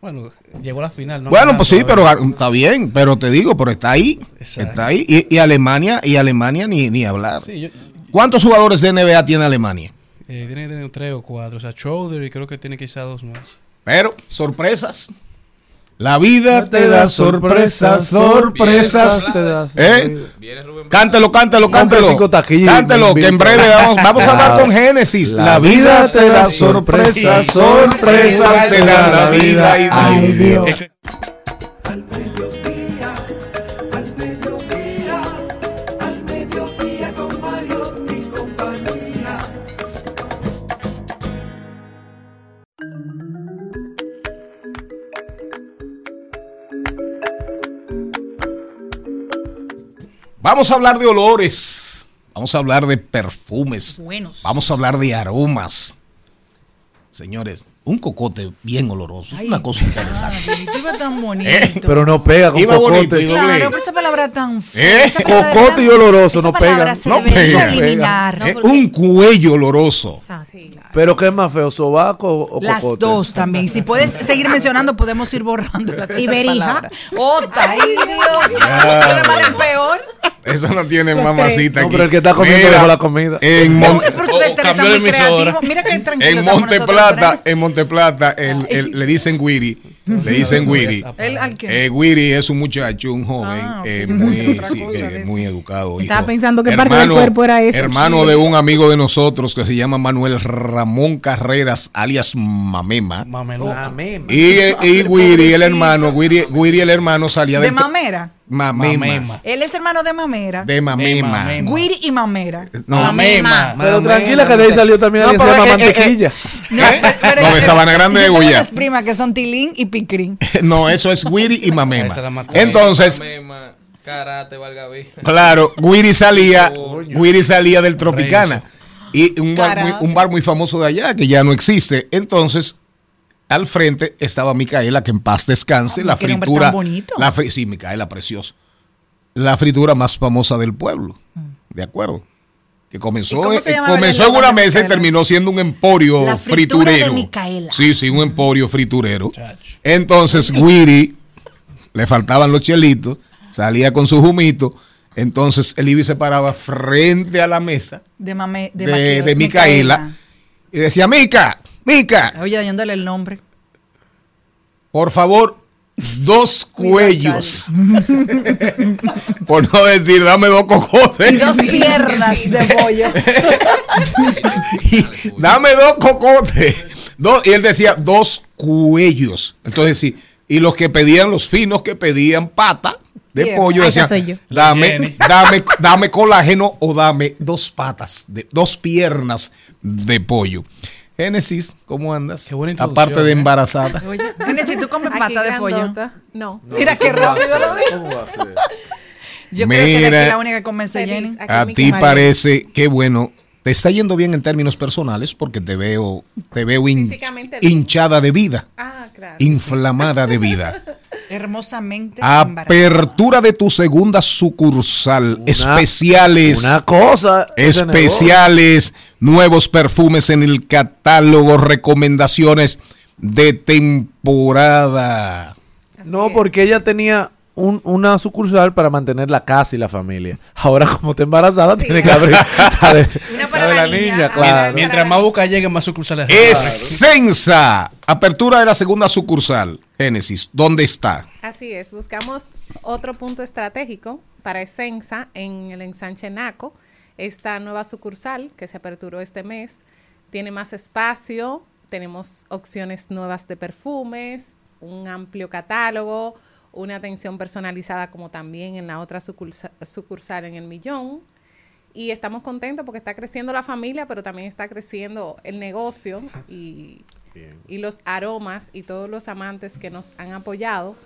Bueno, llegó a la final. ¿no? bueno, pues sí, pero gan- está bien, pero te digo, pero está ahí. Exacto. Está ahí. Y, y Alemania, y Alemania ni, ni hablar. Sí, yo- ¿Cuántos jugadores de NBA tiene Alemania? eh, tiene que tener tres o cuatro. O sea, Chowdhury creo que tiene quizá dos más. Pero, sorpresas. La vida te da sorpresas, sorpresas. Te das- ¿Eh? Cántelo, cántelo, cántelo. Cántelo, que en breve vamos, vamos a hablar La- con Génesis. La, la vida te da sorpresas, da sorpresas te da la vida. Y Ay, Dios. Vamos a hablar de olores. Vamos a hablar de perfumes. Buenos. Vamos a hablar de aromas. Señores, un cocote bien oloroso. Es una cosa interesante. Ay, tan bonito. Eh, Pero no pega con Iba bonito, cocote. iba Claro, pero esa palabra tan ¿Eh? fea. esa palabra Cocote tan- y oloroso no se No debería pega. eliminar. Eh, un cuello oloroso. Pero ¿qué es más feo, sobaco o Las cocote? dos también. Si puedes seguir mencionando, podemos ir borrando las Y esas berija. palabras. Ota, ay Dios. De mal en peor. Eso no tiene Los mamacita No, aquí. pero el que está comiendo Mira, la comida. En, Mon- No, pero ustedes están cambió de muy emisora. creativos. Mira qué tranquilo en nosotros Monteplata, en Monteplata, el- el- le dicen Wiri. Le dicen Wiri. ¿Él al qué? Eh, Wiri es un muchacho, un joven, Ah, eh, muy, sí, eh, de muy educado. Estaba hijo. pensando qué parte del cuerpo era eso. Hermano de un amigo de nosotros que se llama Manuel Ramón Carreras, alias Mamema. Amén. Y, y Wiri, el hermano, Wiri, Wiri, el hermano, salía De del... Mamera. Mamema. Mamema. Él es hermano de Mamera. De Mamema. Mamema. Guiri y Mamera. No, Mamema. Pero Mamema. tranquila que de ahí salió también No, alguien que se pero, llama eh, eh, mantequilla. No, ¿Eh? pero- No, de Sabana Grande de unas primas que son Tilín y Picrín. No, eso es Wiri y Mamema. Entonces, Mema, karate, valga. Claro, Wiri salía, Wiri salía del Tropicana. Y un bar, muy, un bar muy famoso de allá que ya no existe. Entonces, al frente estaba Micaela, que en paz descanse, la fritura. tan bonito. La fri- sí, Micaela, precioso. La fritura más famosa del pueblo. De acuerdo. Que ¿Y comenzó, eh, comenzó en una mesa y Micaela? terminó siendo un emporio La fritura de friturero. Micaela. Sí, sí, un emporio friturero. Chacho. Entonces, Wiri, le faltaban los chelitos, salía con su humito. Entonces, el Ibi se paraba frente a la mesa De, mame, de, de, Maquila- de Micaela y decía: Mica, Mica, Oye, dándole el nombre. por favor, dos cuellos. por no decir, dame dos cocotes. Y dos piernas de pollo. Y dame dos cocotes. Dos, y él decía dos cuellos. Entonces sí. Y los que pedían, los finos que pedían pata de Bien. pollo, decían, dame, dame, dame colágeno o dame dos patas, de, dos piernas de pollo. Génesis, ¿cómo andas? Qué buena introducción, Aparte de ¿eh? embarazada. Oye, si tú comes pata de pollo. No. Mira qué ¿Cómo va a rápido lo vi. ¿Cómo va a ser? Yo creo que Mira. aquí la única que convence Feliz. Jenny. A mi ti parece que bueno, te está yendo bien en términos personales porque te veo, te veo hin- hinchada de vida, Ah, claro. inflamada de vida. Hermosamente. Apertura de tu segunda sucursal. Una- especiales. Una cosa. especiales. Nuevos perfumes en el catálogo. Recomendaciones de temporada. No, porque ella tenía un- una sucursal para mantener la casa y la familia. Ahora, como está embarazada, tiene que abrir la de, Una para la de la la niña. niña, claro. Mientras más busca lleguen, más sucursales. Essensa. Apertura de la segunda sucursal. Génesis. ¿Dónde está? Así es, buscamos otro punto estratégico para Essensa en el ensanche Naco. Esta nueva sucursal que se aperturó este mes tiene más espacio, tenemos opciones nuevas de perfumes, un amplio catálogo, una atención personalizada como también en la otra sucursa- sucursal en el Millón. Y estamos contentos porque está creciendo la familia, pero también está creciendo el negocio y, y los aromas y todos los amantes que nos han apoyado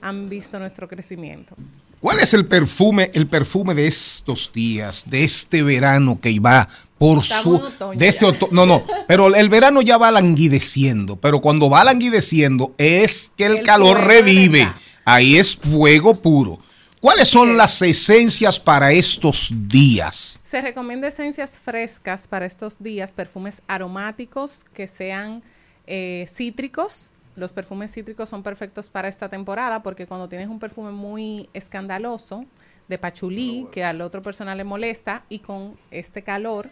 han visto nuestro crecimiento. ¿Cuál es el perfume, el perfume de estos días, de este verano que va por Estamos su, en otoño de este oto- no, no, pero el verano ya va languideciendo, pero cuando va languideciendo es que el, El calor revive, ahí es fuego puro. ¿Cuáles son las esencias para estos días? Se recomienda esencias frescas para estos días, perfumes aromáticos que sean eh, cítricos. Los perfumes cítricos son perfectos para esta temporada porque cuando tienes un perfume muy escandaloso, de pachulí, que al otro persona le molesta, y con este calor,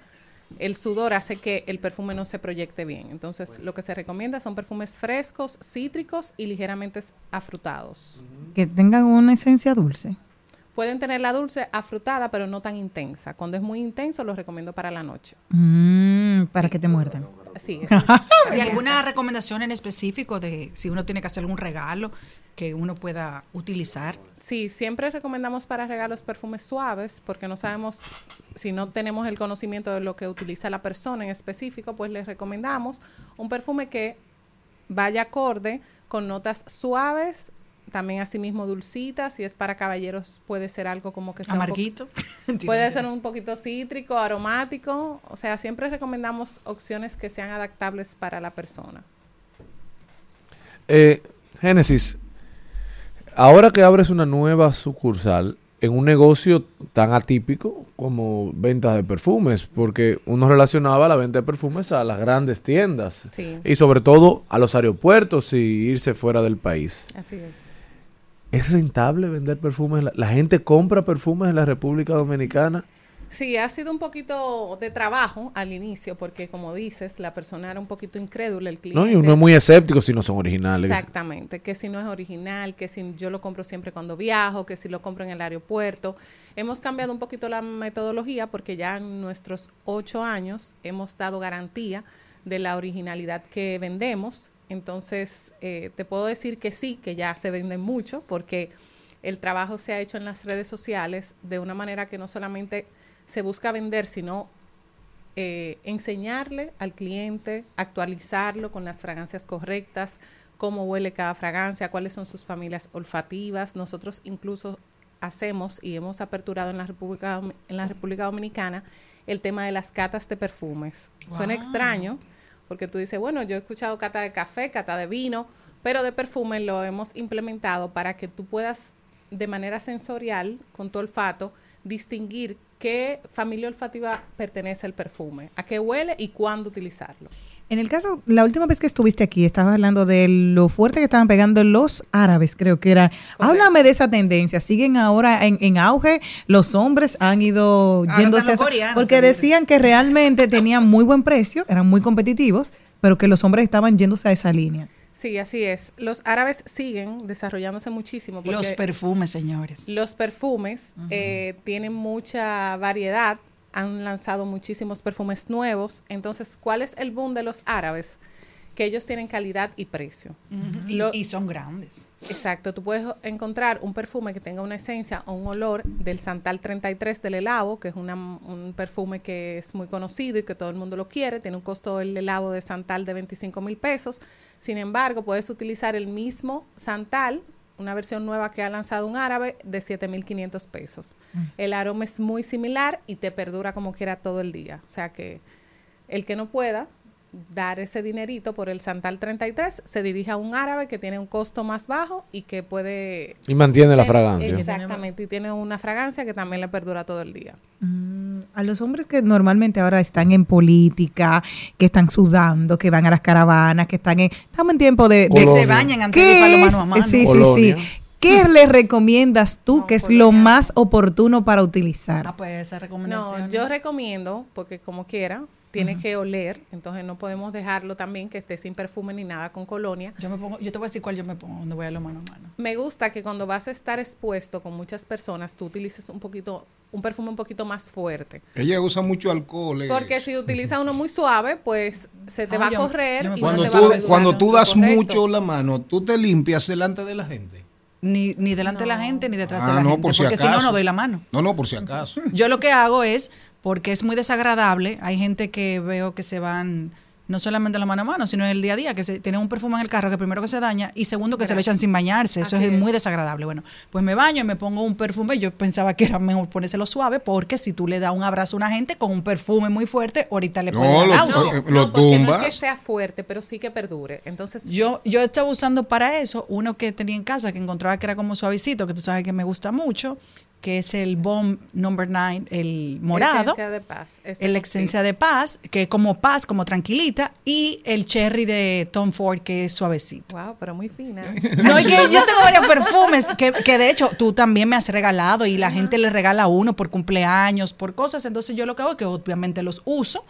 el sudor hace que el perfume no se proyecte bien. Entonces, lo que se recomienda son perfumes frescos, cítricos y ligeramente afrutados. Que tengan una esencia dulce. Pueden tener la dulce afrutada, pero no tan intensa. Cuando es muy intenso, los recomiendo para la noche. Mm, para que te muerdan. Es. ¿Y alguna recomendación en específico de si uno tiene que hacer algún regalo que uno pueda utilizar? Sí, siempre recomendamos para regalos perfumes suaves, porque no sabemos si no tenemos el conocimiento de lo que utiliza la persona en específico, pues les recomendamos un perfume que vaya acorde con notas suaves, también asimismo dulcitas, si es para caballeros puede ser algo como que sea un Amarguito. Puede ser un poquito cítrico, aromático, o sea, siempre recomendamos opciones que sean adaptables para la persona. Eh, Génesis, ahora que abres una nueva sucursal en un negocio tan atípico como ventas de perfumes, porque uno relacionaba la venta de perfumes a las grandes tiendas Sí. y sobre todo a los aeropuertos y irse fuera del país. Así es. ¿Es rentable vender perfumes? ¿La, la gente compra perfumes en la República Dominicana? Sí, ha sido un poquito de trabajo al inicio, porque como dices, la persona era un poquito incrédula, el cliente. No, y uno es muy escéptico si no son originales. Exactamente, que si no es original, que si yo lo compro siempre cuando viajo, que si lo compro en el aeropuerto. Hemos cambiado un poquito la metodología porque ya en nuestros ocho años hemos dado garantía de la originalidad que vendemos. Entonces, eh, te puedo decir que sí, que ya se venden mucho porque el trabajo se ha hecho en las redes sociales de una manera que no solamente se busca vender, sino eh, enseñarle al cliente, actualizarlo con las fragancias correctas, cómo huele cada fragancia, cuáles son sus familias olfativas. Nosotros incluso hacemos y hemos aperturado en la República, en la República Dominicana el tema de las catas de perfumes. Suena extraño porque tú dices, bueno, yo he escuchado cata de café, cata de vino, pero de perfume lo hemos implementado para que tú puedas de manera sensorial, con tu olfato, distinguir qué familia olfativa pertenece al perfume, a qué huele y cuándo utilizarlo. En el caso, la última vez que estuviste aquí, estabas hablando de lo fuerte que estaban pegando los árabes, creo que era. Háblame de esa tendencia. ¿Siguen ahora en, en auge? Los hombres han ido Ahora yéndose los a- coreanos, Porque decían que realmente tenían muy buen precio, eran muy competitivos, pero que los hombres estaban yéndose a esa línea. Sí, así es. Los árabes siguen desarrollándose muchísimo. Los perfumes, señores. Los perfumes eh, tienen mucha variedad, han lanzado muchísimos perfumes nuevos. Entonces, ¿cuál es el boom de los árabes? Que ellos tienen calidad y precio. Y, Lo- y son grandes. Exacto, tú puedes encontrar un perfume que tenga una esencia o un olor del Santal 33 del Elavo, que es una- un perfume que es muy conocido y que todo el mundo lo quiere, tiene un costo el Elavo de Santal de 25 mil pesos. Sin embargo, puedes utilizar el mismo Santal, una versión nueva que ha lanzado un árabe, de 7.500 pesos. El aroma es muy similar y te perdura como quiera todo el día. O sea que el que no pueda dar ese dinerito por el Santal 33 se dirige a un árabe que tiene un costo más bajo y que puede... Y mantiene la Eh, fragancia. Exactamente, y tiene una fragancia que también le perdura todo el día. Mm, A los hombres que normalmente ahora están en política, que están sudando, que van a las caravanas, que están en... Estamos en tiempo de... de- Que se bañan antes de ¿Qué palo es? mano a mano. Sí, sí, Colonia. sí. ¿Qué le recomiendas tú No, que es lo más oportuno para utilizar? Ah, pues esa recomendación. No, yo recomiendo, porque como quiera, tiene que oler, entonces no podemos dejarlo también que esté sin perfume ni nada con colonia. Yo me pongo, yo te voy a decir cuál yo me pongo cuando voy a lo mano a mano. Me gusta que cuando vas a estar expuesto con muchas personas, tú utilices un poquito, un perfume un poquito más fuerte. Ella usa mucho alcohol. Porque si utilizas uno muy suave, pues se te Ah, va a correr y cuando no te tú, va a cuando tú das correcto. mucho la mano, tú te limpias delante de la gente. Ni, ni delante de la gente, ni detrás de Ah, la no, gente. por si porque si no, acaso. no doy la mano. No, no, por si acaso. Yo lo que hago es, porque es muy desagradable, hay gente que veo que se van no solamente la mano a mano, sino en el día a día, que se tienen un perfume en el carro que primero que se daña y segundo que se lo echan sin bañarse. Eso es, es. muy desagradable. Bueno, pues me baño y me pongo un perfume. Yo pensaba que era mejor ponérselo suave porque si tú le das un abrazo a una gente con un perfume muy fuerte, ahorita le No, puede dar náusea. No, lo no, porque no es que sea fuerte, pero sí que perdure. Entonces, Yo, yo estaba usando para eso uno que tenía en casa que encontraba que era como suavecito, que tú sabes que me gusta mucho, que es el Bomb Number 9, el morado. Esencia de paz. el esencia es. de paz, que es como paz, como tranquilita, y el cherry de Tom Ford, que es suavecito. Wow, pero muy fina. No, es que yo tengo varios perfumes que, que de hecho tú también me has regalado y la gente le regala uno por cumpleaños, por cosas. Entonces yo lo que hago es que obviamente los uso.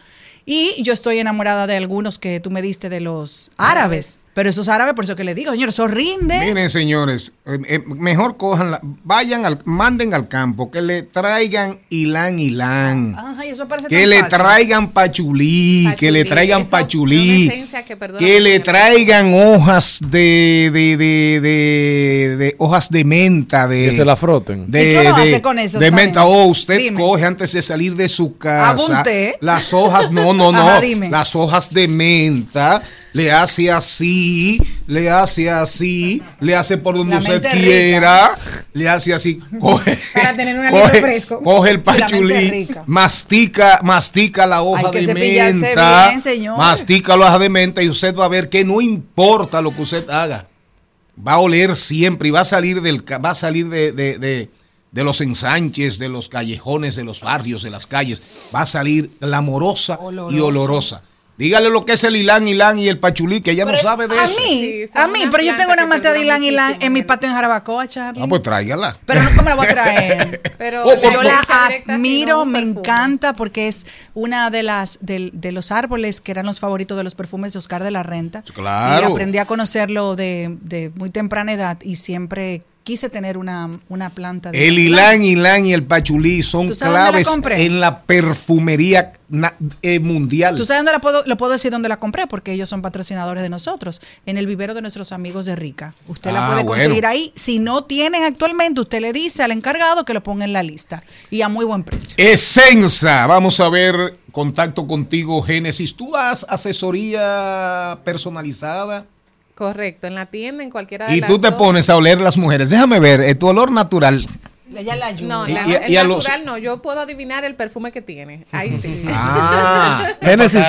Y yo estoy enamorada de algunos que tú me diste de los árabes. Pero esos árabes, por eso que le digo, señor, eso rinde. Miren, señores, eh, eh, mejor cojan, la- vayan al, manden al campo, que le traigan ilán, ilán. Ajá, y eso parece Que tan le fácil. traigan pachulí, que le traigan eso, pachulí, esencia que le traigan hojas de, de, de, de, de- hojas de menta, de, Que se la froten. de, ¿Y qué de- hace con eso, de menta. O usted Dime. coge antes de salir de su casa té. las hojas, no, no, no, Ajá, dime. las hojas de menta, le hace así así, le hace así, le hace por donde usted quiera, le hace así, coge, Para tener un coge, fresco. coge el pachulí, mastica, mastica la hoja Hay de menta, bien, señor. mastica la hoja de menta y usted va a ver que no importa lo que usted haga, va a oler siempre y va a salir del va a salir de, de- de- de los ensanches, de los callejones, de los barrios, de las calles, va a salir glamorosa y Oloroso. olorosa. Dígale lo que es el ilán, ilán y el pachulí, que ella no sabe de a eso. mí, Sí, a mí, pero yo tengo una mata de ilán ilán en mi patio en Jarabacoa, Charlie. Ah, pues tráigala. Pero no, ¿cómo la voy a traer? Pero Oh, yo por- la admiro, me encanta porque es una de las del- de, los árboles que eran los favoritos de los perfumes de Oscar de la Renta. Claro. Y aprendí a conocerlo de, de muy temprana edad y siempre quise tener una, una planta de El ilán, ilán y el pachulí son ¿Tú sabes dónde la claves en la perfumería eh, mundial. ¿Tú sabes dónde la puedo, lo puedo decir dónde la compré? Porque ellos son patrocinadores de nosotros, en el vivero de nuestros amigos de Rica. Usted la Ah, puede bueno. conseguir ahí. Si no tienen actualmente, usted le dice al encargado que lo ponga en la lista y a muy buen precio. Esenza, vamos a ver contacto contigo, Génesis. ¿Tú das asesoría personalizada? Correcto, en la tienda, en cualquiera de Y las tú te dos. pones a oler las mujeres. Déjame ver, eh, tu olor natural. Ella la ayuda. No, Y- la- y- el y los- natural no, yo puedo adivinar el perfume que tiene. Ahí sí. Ah, Génesis,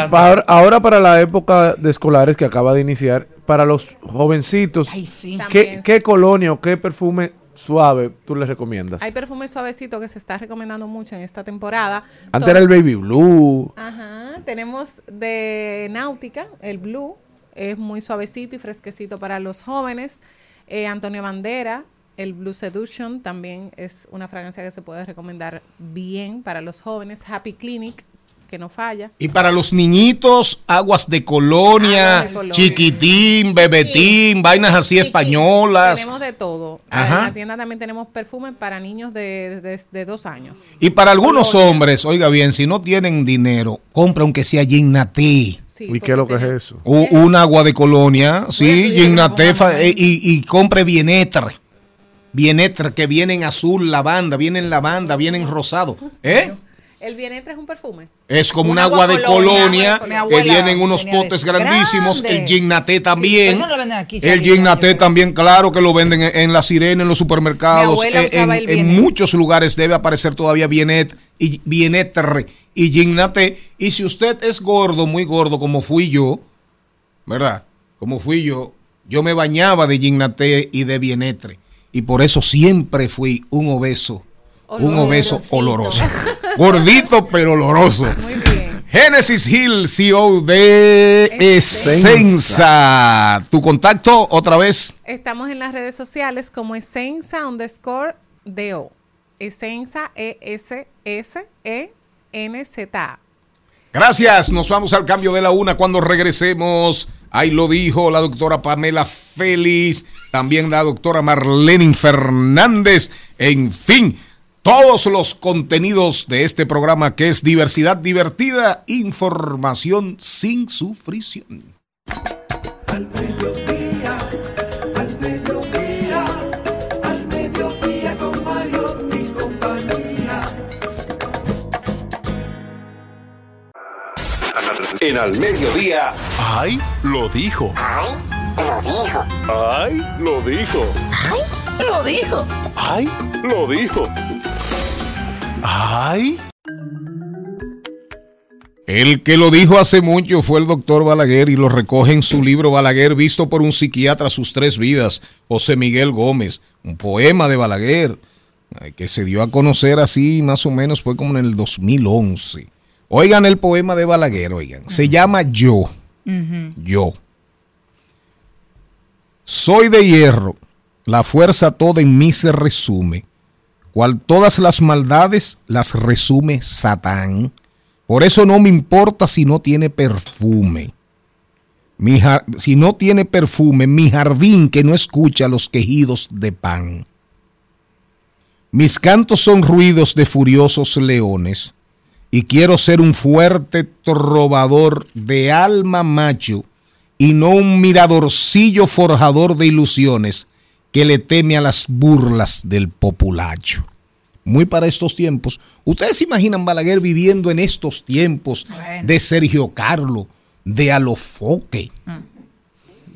ahora para la época de escolares que acaba de iniciar, para los jovencitos, Ay, sí. ¿qué, También. qué colonia o qué perfume suave tú les recomiendas? Hay perfume suavecito que se está recomendando mucho en esta temporada. Antes era el Baby Blue. Ajá, tenemos de Náutica, el Blue, es muy suavecito y fresquecito para los jóvenes. Eh, Antonio Bandera, el Blue Seduction, también es una fragancia que se puede recomendar bien para los jóvenes. Happy Clinic, que no falla. y para los niñitos, aguas de colonia, Aguas de colonia. chiquitín, bebetín, vainas así españolas. Tenemos de todo. Ajá. En la tienda también tenemos perfume para niños de, de- de dos años. Y para algunos hombres, oiga bien, si no tienen dinero, compra aunque sea Ginnate. Sí, ¿Y qué es lo que es eso? U- Un agua de colonia, sí, Bueno, Ginnate yo fa- le eh, y, y compre Bienetre. Bienetre, que viene en azul, lavanda, viene en lavanda, viene en rosado. ¿Eh? El Bienetre es un perfume. Es como un, agua, agua de colonia, colonia, que abuela viene en unos potes ese. grandísimos. Grande. El pero también. eso no lo venden aquí, el yo- también, claro que lo venden en, en la sirena, en los supermercados. Eh, en, el en Bienet. muchos lugares debe aparecer todavía Bienet y Bienetre y Ginnate. Y si usted es gordo, muy gordo, como fui yo, ¿verdad? Como fui yo, yo me bañaba de Ginnate y de Bienetre. Y por eso siempre fui un obeso. Un obeso oloroso. Gordito pero oloroso. Muy bien. Génesis Hill, CEO de Esenza. Tu contacto otra vez. Estamos en las redes sociales como Esenza underscore DO. Esenza E E-S-S-E-N-Z-A. Gracias. Nos vamos al cambio de la una cuando regresemos. Ahí lo dijo la doctora Pamela Félix, también la doctora Marlene Fernández. En fin, todos los contenidos de este programa que es diversidad divertida, información sin sufrición. Al mediodía, al mediodía, al mediodía con Mario y compañía. En al mediodía. ¡Ay! Lo dijo. ¡Ay! Lo dijo. ¡Ay! Lo dijo. ¡Ay! Lo dijo. ¡Ay! Lo dijo. ¡Ay! El que lo dijo hace mucho fue el doctor Balaguer y lo recoge en su libro Balaguer, visto por un psiquiatra sus tres vidas, José Miguel Gómez, un poema de Balaguer, eh, que se dio a conocer así más o menos, fue como en el 2011. Oigan el poema de Balaguer, oigan, se llama Yo, yo. Soy de hierro, la fuerza toda en mí se resume, cual todas las maldades las resume Satán. Por eso no me importa si no tiene perfume. Mi si no tiene perfume, mi jardín que no escucha los quejidos de pan. Mis cantos son ruidos de furiosos leones y quiero ser un fuerte trovador de alma macho y no un miradorcillo forjador de ilusiones que le teme a las burlas del populacho. Muy para estos tiempos. ¿Ustedes se imaginan Balaguer viviendo en estos tiempos de Sergio Carlo, de Alofoque?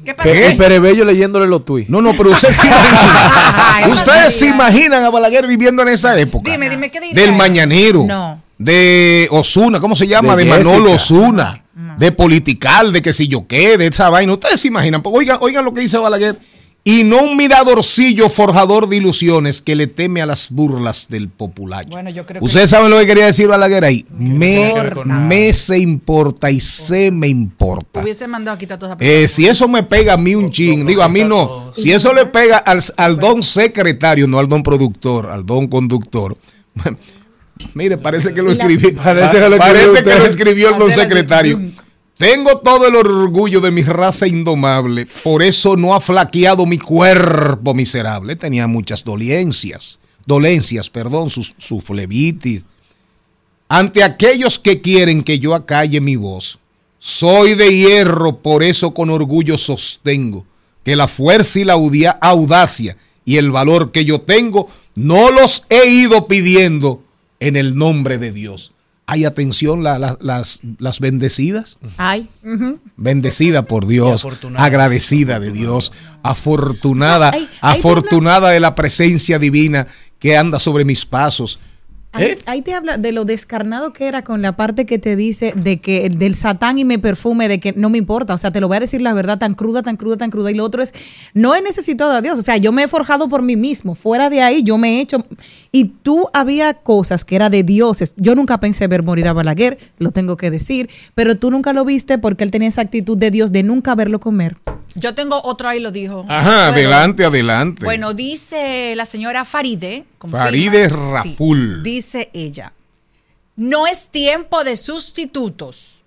¿Qué Pe- El Perebello leyéndole los tweets. No, no, pero usted se imagina. Ustedes se imaginan a Balaguer viviendo en esa época. Dime, dime, ¿qué diría? Del Mañanero. No. De Osuna, ¿cómo se llama? De De, Manolo. Osuna. De Political, de que si yo qué, de esa vaina. Ustedes se imaginan. Pues, Oigan, oigan lo que dice Balaguer. Y no un miradorcillo forjador de ilusiones que le teme a las burlas del populacho. Bueno, yo creo que Ustedes saben lo que quería decir Balaguer ahí. Me, se importa y se me importa. Hubiese mandado a quitar toda esa Eh, si eso me pega a mí un chin, digo a mí no, si eso le pega al, al don secretario, no al don productor, al don conductor. Mire, parece que lo escribí. Parece que lo escribió parece que lo escribió el don secretario. Tengo todo el orgullo de mi raza indomable, por eso no ha flaqueado mi cuerpo miserable. Tenía muchas dolencias, dolencias, perdón, su, su flebitis. Ante aquellos que quieren que yo acalle mi voz, soy de hierro, por eso con orgullo sostengo que la fuerza y la audacia y el valor que yo tengo no los he ido pidiendo en el nombre de Dios. Hay atención, la- la- las, las bendecidas. Ay. Bendecida por Dios, agradecida de Dios, afortunada, Ay, ay, afortunada de la presencia divina que anda sobre mis pasos. Ahí, ¿Eh? ahí te habla de lo descarnado que era con la parte que te dice de que del satán y me perfume, de que no me importa. O sea, te lo voy a decir la verdad tan cruda, tan cruda, tan cruda. Y lo otro es, no he necesitado a Dios. O sea, yo me he forjado por mí mismo. Fuera de ahí, yo me he hecho. Y tú había cosas que era de dioses. Yo nunca pensé ver morir a Balaguer, lo tengo que decir. Pero tú nunca lo viste porque él tenía esa actitud de Dios de nunca verlo comer. Yo tengo otro ahí, lo dijo. Ajá, ¿Puedo? adelante, adelante. Bueno, dice la señora Faride. Faride Sí, Raful. dice ella. No es tiempo de sustitutos.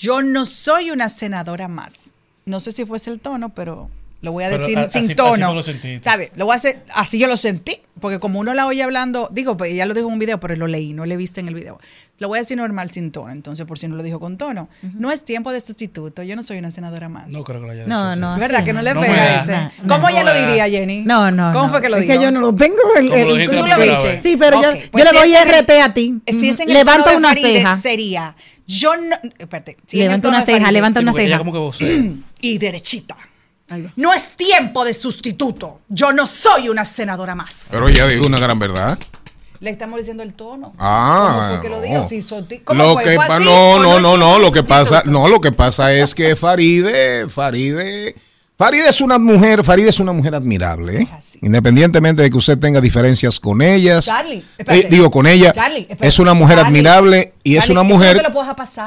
Yo no soy una senadora más. No sé si fuese el tono, pero lo voy a Pero decir a- sin así- tono. así lo. ¿Sabe? Lo voy a hacer, así yo lo sentí, porque como uno la oye hablando, digo, pues ella lo dijo en un video, pero lo leí, no le viste en el video. Lo voy a decir normal sin tono, entonces por si no lo dijo con tono. No es tiempo de sustituto, yo no soy una senadora más. No creo que lo haya No, dicho no. así. ¿Verdad que no le No pega ese? No, ¿Cómo no ella lo diría, Jenny? No, no. ¿Cómo no. fue que lo es dijo? que yo no lo tengo. el- ¿Cómo lo el- dijiste ¿Tú lo viste? Sí, pero yo, Ok, yo pues le si doy es el- RT a ti. Si es en el Levanta una Faride, ceja. Sería, yo no, espérate. si Levanta una ceja, Faride, levanta una ceja. como que vocea. Y derechita. No es tiempo de sustituto. Yo no soy una senadora más. Pero ella dijo una gran verdad. Le estamos diciendo el tono. Ah, ¿Cómo fue que lo no. dijo? Si soti- ¿Cómo Lo fue? que ¿Fue pa- así no, no, no, no, lo que pasa, no, lo que pasa es que Faride, Faride, Faride es una mujer, Faride es una mujer admirable, ¿eh? independientemente de que usted tenga diferencias con ellas, Charlie, eh, digo con ella, Charlie, es una mujer Charlie, admirable y es una no mujer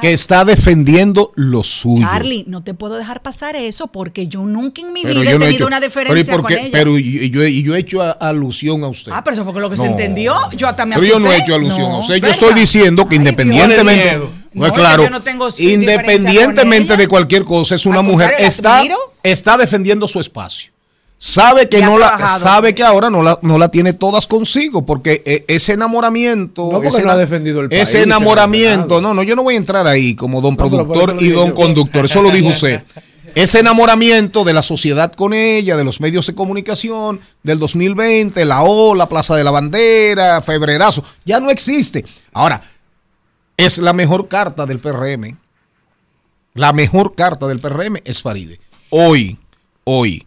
que está defendiendo lo suyo. Charlie, no te puedo dejar pasar eso porque yo nunca en mi Pero vida yo he tenido hecho- una pero ¿y diferencia por con ella. Pero yo, y yo he hecho a- alusión a usted. ah, pero eso fue lo que se entendió. Yo hasta me Pero yo no he hecho alusión a No, usted. Yo ¿verdad? estoy diciendo que Ay, independientemente. Dios. Pues No, claro, yo no tengo independientemente de cualquier cosa, es una mujer la está, está defendiendo su espacio. Sabe que no la sabe que ahora no la, no la tiene todas consigo porque eh, ese enamoramiento, No, ese, no ha defendido el país ese enamoramiento, no, no, yo no voy a entrar ahí como don No, productor y don yo. conductor, eso lo dijo usted. Ese enamoramiento de la sociedad con ella, de los medios de comunicación, del 2020, la ola, Plaza de la Bandera, Febrerazo, ya no existe. Ahora, es la mejor carta del PRM. La mejor carta del PRM es Faride. Hoy, hoy,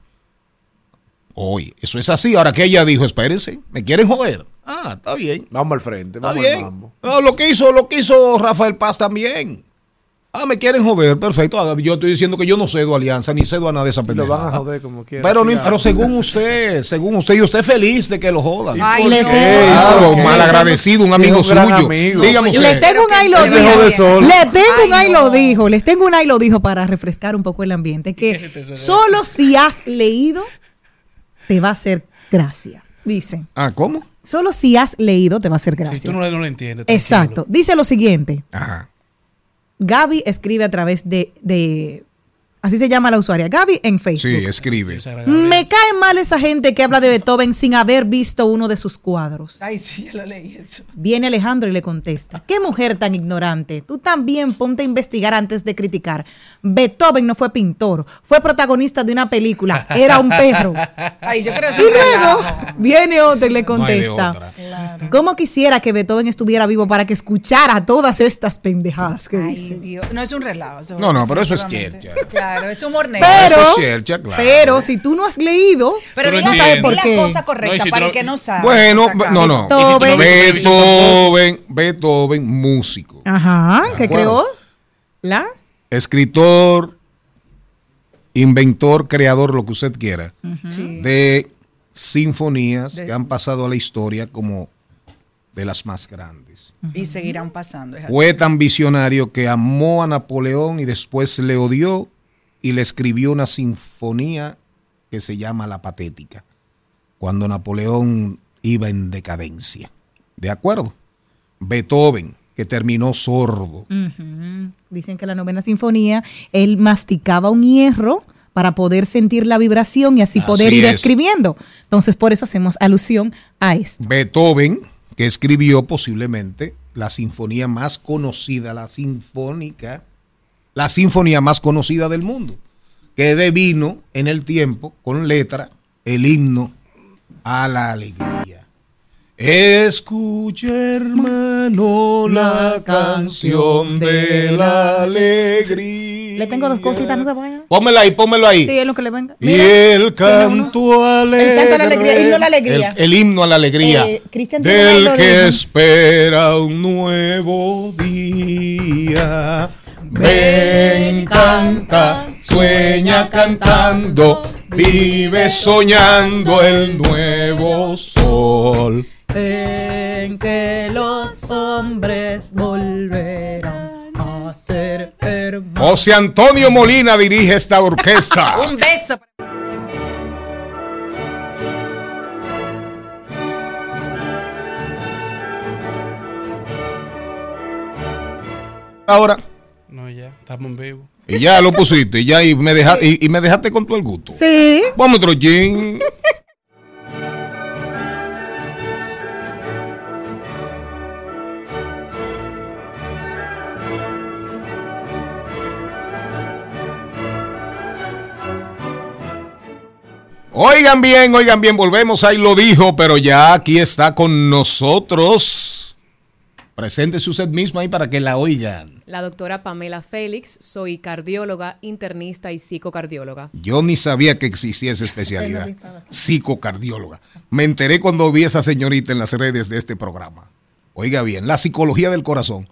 hoy. Eso es así. Ahora que ella dijo, espérense, me quieren joder. Ah, está bien. Vamos al frente, Está vamos al bien. mambo. No, lo que hizo, lo que hizo Rafael Paz también. Ah, me quieren joder, perfecto. Ah, Yo estoy diciendo que yo no cedo a alianza, ni cedo a nada de esa Lo pendejada. van a joder como quieran. Pero, Sí, según usted, según usted, y usted feliz de que lo jodan. Ay, Le tengo- Claro, ¿Por qué? malagradecido, un amigo un suyo. amigo. Dígame Yo Le usted. tengo un ay lo dijo. Le tengo un Ay, lo dijo. Les tengo un ay lo dijo para refrescar un poco el ambiente. Que solo si has leído te va a hacer gracia. Dicen. Ah, ¿cómo? Solo si has leído te va a hacer Si gracia. tú no, lo entiendes. Exacto. Dice lo siguiente. Ajá. Gaby escribe a través de, de- así se llama la usuaria, Gaby en Facebook. Sí, escribe. Me cae mal esa gente que habla de Beethoven sin haber visto uno de sus cuadros. Ay, sí, yo lo leí eso. Viene Alejandro y le contesta, qué mujer tan ignorante. Tú también ponte a investigar antes de criticar. Beethoven no fue pintor, fue protagonista de una película, era un perro. Ay, yo creo que Y luego viene otro y le No contesta, otra. ¿cómo quisiera que Beethoven estuviera vivo para que escuchara todas estas pendejadas que Ay, dice? Dios. No es un relajo. No, no, pero eso es chercha. Claro. Claro, es humor negro. Pero, Eso es cierto, claro. pero si tú no has leído, Pero Tú no la, di ¿Por la qué? cosa No, correcta si para el que no sabe. Bueno, no, no. Beethoven. Beethoven, Beethoven, músico, ajá, que acuerdo. creó la escritor, inventor, creador, lo que usted quiera, Sí. de sinfonías De- que han pasado a la historia como de las más grandes. Y seguirán pasando. es así. Fue tan visionario que amó a Napoleón y después le odió y le escribió una sinfonía que se llama La Patética, cuando Napoleón iba en decadencia. ¿De acuerdo? Beethoven, que terminó sordo. Dicen que la novena sinfonía, él masticaba un hierro para poder sentir la vibración y así, Así poder ir es. escribiendo. Entonces, por eso hacemos alusión a esto. Beethoven, que escribió posiblemente la sinfonía más conocida, la sinfónica, la sinfonía más conocida del mundo, que devino en el tiempo con letra el himno a la alegría. Escucha, hermano, la canción de la alegría. Le tengo dos cositas, no se vayan. Pónmelo ahí, pónmelo ahí. Sí, es lo que le venga. Y el canto alegre. El canto a la alegría, himno a la alegría. El, el himno a la alegría. Eh, del que espera un nuevo día. Ven, canta, sueña cantando, vive soñando el nuevo sol. En que los hombres volverán a ser hermanos. José Antonio Molina dirige esta orquesta. Un beso. Ahora, estamos en vivo. y ya lo pusiste, y ya y me, deja- y, y me dejaste con todo el gusto. Sí. Vamos otro gin. Oigan bien, oigan bien, volvemos, ahí lo dijo, pero ya aquí está con nosotros. Preséntese usted misma ahí para que la oigan. La doctora Pamela Félix, soy cardióloga, internista y psicocardióloga. Yo ni sabía que existía esa especialidad. Psicocardióloga. Me enteré cuando vi a esa señorita en las redes de este programa. Oiga bien, la psicología del corazón.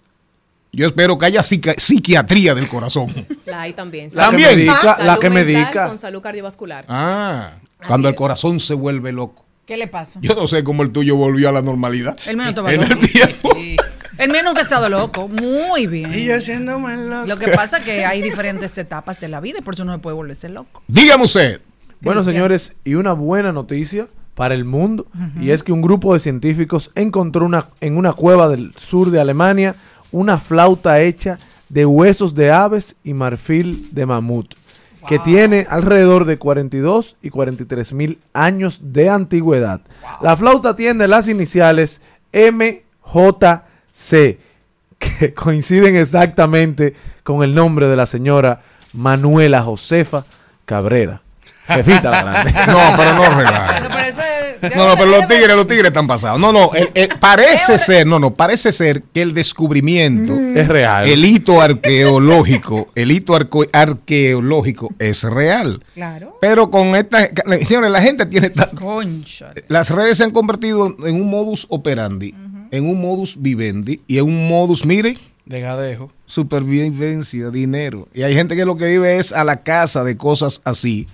Yo espero que haya psiqui- psiquiatría del corazón. La hay también. La que medica, la que medica. Con salud cardiovascular. Ah, cuando el corazón se vuelve loco. ¿Qué le pasa? Yo no sé cómo el tuyo volvió a la normalidad. El En el tiempo. El mío nunca ha estado loco. Muy bien. Y yo siendo más loco. Lo que pasa es que hay diferentes etapas de la vida y por eso no se puede volverse loco. Dígame usted. Bueno, señores, y una buena noticia para el mundo, y es que un grupo de científicos encontró una, en una cueva del sur de Alemania una flauta hecha de huesos de aves y marfil de mamut, que tiene alrededor de 42 y 43 mil años de antigüedad. La flauta tiene las iniciales MJC, que coinciden exactamente con el nombre de la señora Manuela Josefa Cabrera. Jefita la grande. No, pero no relaje. No, no, pero los tigres, los tigres están pasados. No, no, el- el- parece ser, no, no, parece ser que el descubrimiento Es real. El hito arqueológico, el hito arco- arqueológico es real. Claro. Pero con esta, señores, la gente tiene tan- Concha. las redes se han convertido en un modus operandi, en un modus vivendi y en un modus, mire, De gadejo. supervivencia, dinero. Y hay gente que lo que vive es a la casa de cosas así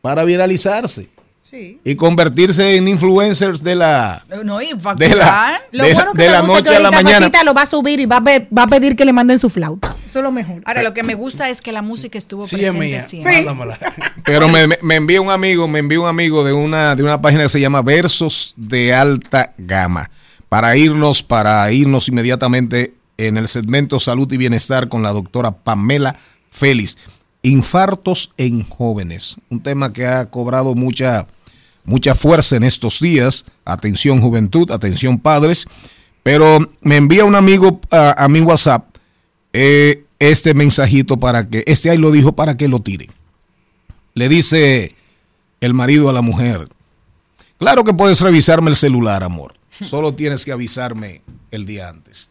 para viralizarse Sí. y convertirse en influencers de la No, y de la, Lo de, bueno que de la noche que a la ahorita mañana. Lo va a subir y va a, pe- va a pedir que le manden su flauta. Eso es lo mejor. Ahora, lo que me gusta es que la música estuvo Sí, es presente mía. siempre. Mándamela. Pero me, me- me envía un amigo, me envía un amigo de una, de una página que se llama Versos de Alta Gama. Para irnos, para irnos inmediatamente en el segmento Salud y Bienestar con la doctora Pamela Félix. Infartos en jóvenes. Un tema que ha cobrado mucha, mucha fuerza en estos días. Atención juventud, atención padres. Pero me envía un amigo a, mi WhatsApp eh, este mensajito para que, este ahí lo dijo para que lo tire. Le dice el marido a la mujer, claro que puedes revisarme el celular, amor. Solo tienes que avisarme el día antes.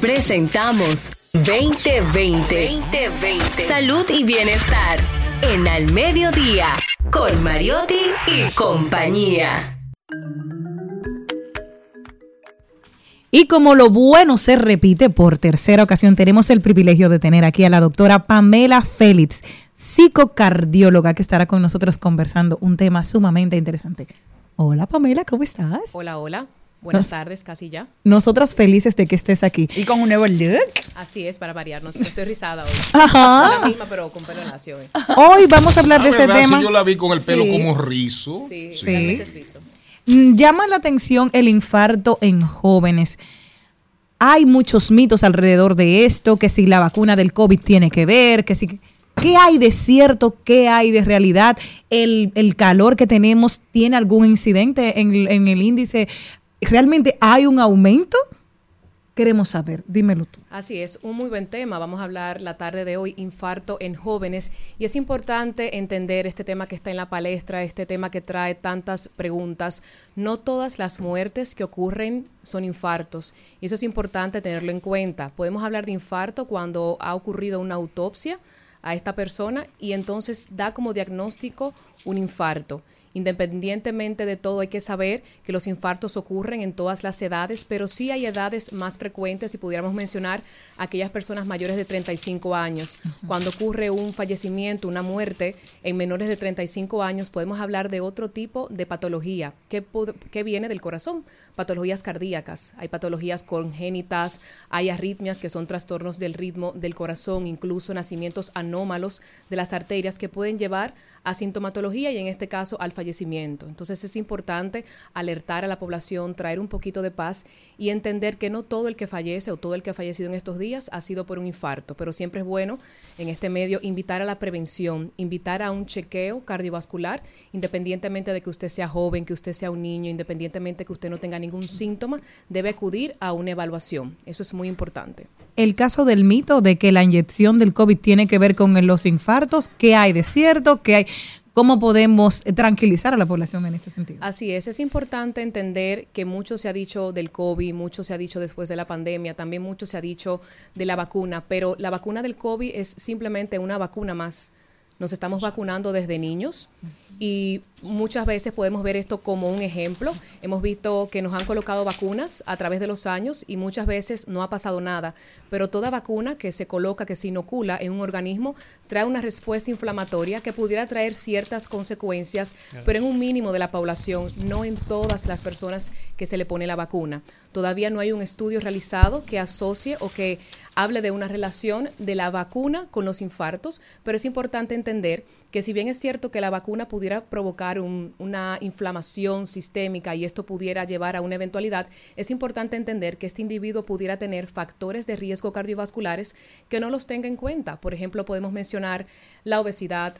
Presentamos 2020. Salud y bienestar en Al Mediodía con Mariotti y compañía. Y como lo bueno se repite por tercera ocasión, tenemos el privilegio de tener aquí a la doctora Pamela Félix, psicocardióloga, que estará con nosotros conversando un tema sumamente interesante. Hola Pamela, ¿cómo estás? Hola, hola. Buenas Nos- tardes, casi ya. Nosotras felices de que estés aquí. Y con un nuevo look. Así es, para variar. No, no estoy rizada hoy. Ajá. La misma, pero con pelo lacio hoy. Hoy vamos a hablar de Ah, ese tema. Sí, yo la vi con el pelo Sí. como rizo. Sí, Sí. realmente es rizo. Mm, Llama la atención el infarto en jóvenes. Hay muchos mitos alrededor de esto, que si la vacuna del COVID tiene que ver, que si... ¿Qué hay de cierto? ¿Qué hay de realidad? ¿El, el calor que tenemos tiene algún incidente en, en el índice? ¿Realmente hay un aumento? Queremos saber, dímelo tú. Así es, un muy buen tema. Vamos a hablar la tarde de hoy, infarto en jóvenes. Y es importante entender este tema que está en la palestra, este tema que trae tantas preguntas. No todas las muertes que ocurren son infartos. Eso es importante tenerlo en cuenta. Podemos hablar de infarto cuando ha ocurrido una autopsia a esta persona y entonces da como diagnóstico un infarto. Independientemente de todo, hay que saber que los infartos ocurren en todas las edades, pero sí hay edades más frecuentes, si pudiéramos mencionar aquellas personas mayores de 35 años. Cuando ocurre un fallecimiento, una muerte en menores de 35 años, podemos hablar de otro tipo de patología que, que viene del corazón, patologías cardíacas. Hay patologías congénitas, hay arritmias que son trastornos del ritmo del corazón, incluso nacimientos anómalos de las arterias que pueden llevar a sintomatología y en este caso al fallecimiento. Entonces es importante alertar a la población, traer un poquito de paz y entender que no todo el que fallece o todo el que ha fallecido en estos días ha sido por un infarto, pero siempre es bueno en este medio invitar a la prevención, invitar a un chequeo cardiovascular, independientemente de que usted sea joven, que usted sea un niño, independientemente que usted no tenga ningún síntoma, debe acudir a una evaluación. Eso es muy importante. El caso del mito de que la inyección del COVID tiene que ver con los infartos, ¿qué hay de cierto? ¿Qué hay? ¿Cómo podemos tranquilizar a la población en este sentido? Así es, es importante entender que mucho se ha dicho del COVID, mucho se ha dicho después de la pandemia, también mucho se ha dicho de la vacuna, pero la vacuna del COVID es simplemente una vacuna más. Nos estamos vacunando desde niños y muchas veces podemos ver esto como un ejemplo. Hemos visto que nos han colocado vacunas a través de los años y muchas veces no ha pasado nada, pero toda vacuna que se coloca, que se inocula en un organismo, trae una respuesta inflamatoria que pudiera traer ciertas consecuencias, pero en un mínimo de la población, no en todas las personas que se le pone la vacuna. Todavía no hay un estudio realizado que asocie o que hable de una relación de la vacuna con los infartos, pero es importante entender que si bien es cierto que la vacuna pudiera provocar un- una inflamación sistémica y esto pudiera llevar a una eventualidad, es importante entender que este individuo pudiera tener factores de riesgo cardiovasculares que no los tenga en cuenta. Por ejemplo, podemos mencionar la obesidad,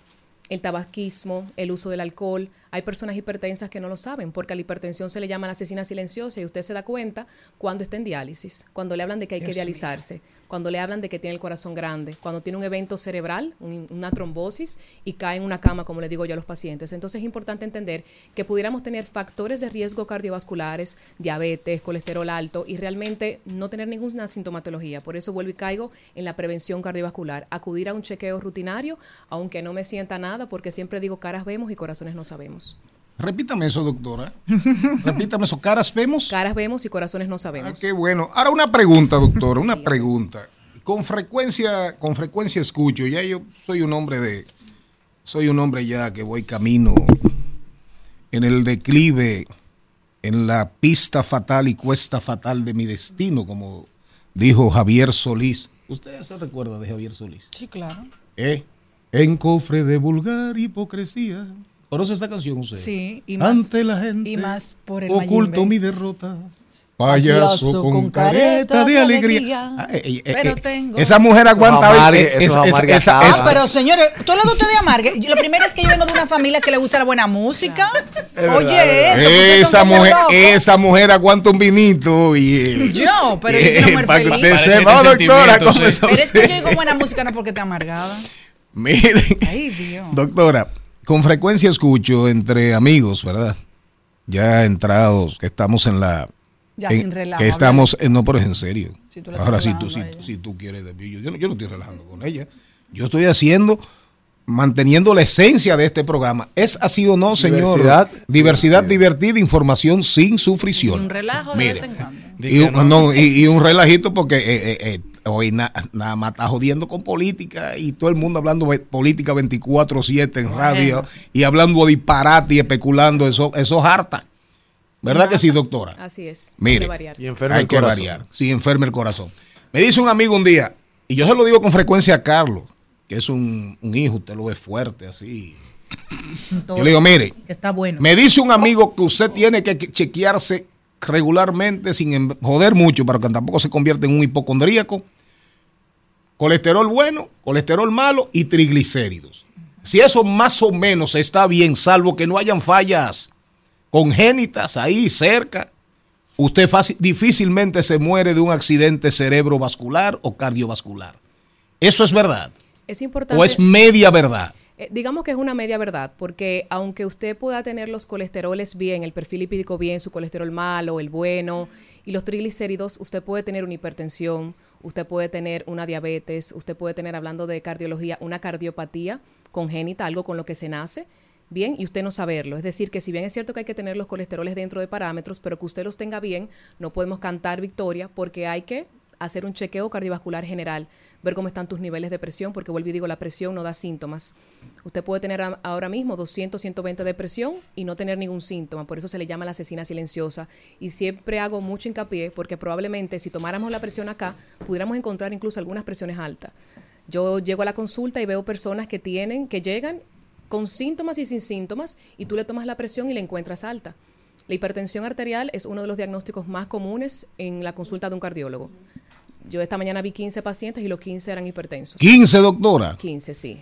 el tabaquismo, el uso del alcohol. Hay personas hipertensas que no lo saben porque a la hipertensión se le llama la asesina silenciosa y usted se da cuenta cuando está en diálisis, cuando le hablan de que hay que mío. dializarse, cuando le hablan de que tiene el corazón grande, cuando tiene un evento cerebral, un- una trombosis y cae en una cama, como le digo yo a los pacientes. Entonces es importante entender que pudiéramos tener factores de riesgo cardiovasculares, diabetes, colesterol alto y realmente no tener ninguna sintomatología. Por eso vuelvo y caigo en la prevención cardiovascular, acudir a un chequeo rutinario, aunque no me sienta nada, porque siempre digo caras vemos y corazones no sabemos. Repítame eso, doctora. Repítame eso. ¿Caras vemos? Caras vemos y corazones no Ah, sabemos. qué bueno. Ahora una pregunta, doctora, una pregunta. Con frecuencia, con frecuencia escucho, ya yo soy un hombre de, soy un hombre ya que voy camino en el declive, en la pista fatal y cuesta fatal de mi destino, como dijo Javier Solís. ¿Usted se recuerda de Javier Solís? Sí, claro. ¿Eh? En cofre de vulgar hipocresía. ¿Conoce esta canción usted? Sí, y más- Ante la gente. y más por el Oculto Mayimbe. mi derrota. Payaso con careta de alegría. Ah, eh, eh, Pero eh, tengo- Esa mujer Eso aguanta. amargue, eso esa- esa- esa- esa- Ah, pero señores, tú hablando usted de amargue. Lo primero es que yo vengo de una familia que le gusta la buena música. verdad, Oye, esa mujer, esa mujer aguanta un vinito y eh, Yo, pero yo soy una mujer para que feliz. usted sepa, doctora, sentimiento, ¿cómo sí. es Pero es que yo digo buena música no porque esté amargada. Miren, Ay, Dios. doctora, con frecuencia escucho entre amigos, ¿verdad? Ya entrados, que estamos en la Ya en- sin relajo, que estamos, eh, no, pero es en serio. Si tú Ahora, si tú, si, si tú quieres, yo, yo no, yo no estoy relajando con ella. Yo estoy haciendo, manteniendo la esencia de este programa. ¿Es así o no, señor? Diversidad. Diversidad divertida, información sin sufrición. Un relajo de Mire, vez en cuando. y un, no, y, y un relajito porque eh, eh, eh, hoy na- nada más está jodiendo con política y todo el mundo hablando de política 24-7 en radio y hablando disparate y especulando. Eso, eso es harta. ¿Verdad que sí, doctora? Así es. Mire, Hay que variar. Y enferma hay el que corazón. variar. Sí, enferma el corazón. Me dice un amigo un día, y yo se lo digo con frecuencia a Carlos, que es un, un hijo, usted lo ve fuerte así. Yo le digo, mire, está bueno. me dice un amigo que usted tiene que que chequearse regularmente sin em- joder mucho para que tampoco se convierta en un hipocondríaco. Colesterol bueno, colesterol malo y triglicéridos. Si eso más o menos está bien, salvo que no hayan fallas congénitas ahí cerca, usted fácil- difícilmente se muere de un accidente cerebrovascular o cardiovascular. ¿Eso es verdad? Es importante. ¿O es media verdad? Eh, digamos que es una media verdad, porque aunque usted pueda tener los colesteroles bien, el perfil lipídico bien, su colesterol malo, el bueno, y los triglicéridos, usted puede tener una hipertensión, usted puede tener una diabetes, usted puede tener, hablando de cardiología, una cardiopatía congénita, algo con lo que se nace, bien, y usted no saberlo. Es decir, que si bien es cierto que hay que tener los colesteroles dentro de parámetros, pero que usted los tenga bien, no podemos cantar victoria porque hay que hacer un chequeo cardiovascular general, ver cómo están tus niveles de presión, porque vuelvo y digo, la presión no da síntomas. Usted puede tener ahora mismo 200, 120 de presión y no tener ningún síntoma, por eso se le llama la asesina silenciosa. Y siempre hago mucho hincapié, porque probablemente si tomáramos la presión acá, pudiéramos encontrar incluso algunas presiones altas. Yo llego a la consulta y veo personas que tienen, que llegan con síntomas y sin síntomas, y tú le tomas la presión y la encuentras alta. La hipertensión arterial es uno de los diagnósticos más comunes en la consulta de un cardiólogo. Yo esta mañana vi 15 pacientes y los 15 eran hipertensos. 15, doctora. 15, sí.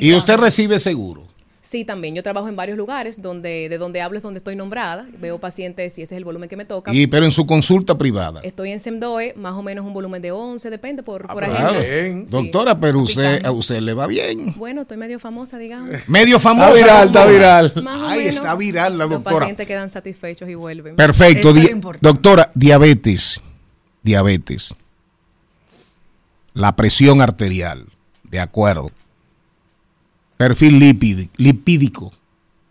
Y usted recibe seguro. Sí, también. Yo trabajo en varios lugares donde de donde hablo es donde estoy nombrada. Veo pacientes y ese es el volumen que me toca. Y, pero en su consulta privada. Estoy en SEMDOE, más o menos un volumen de 11, depende por, por Claro. agenda. Sí. Doctora, pero usted, a usted le va bien. Bueno, estoy medio famosa, digamos. Medio famosa. Está viral, está viral. Más Ay, menos, está viral la Los doctora. pacientes quedan satisfechos y vuelven. Perfecto. Di- doctora, diabetes. Diabetes. La presión arterial. De acuerdo. Perfil lipídico.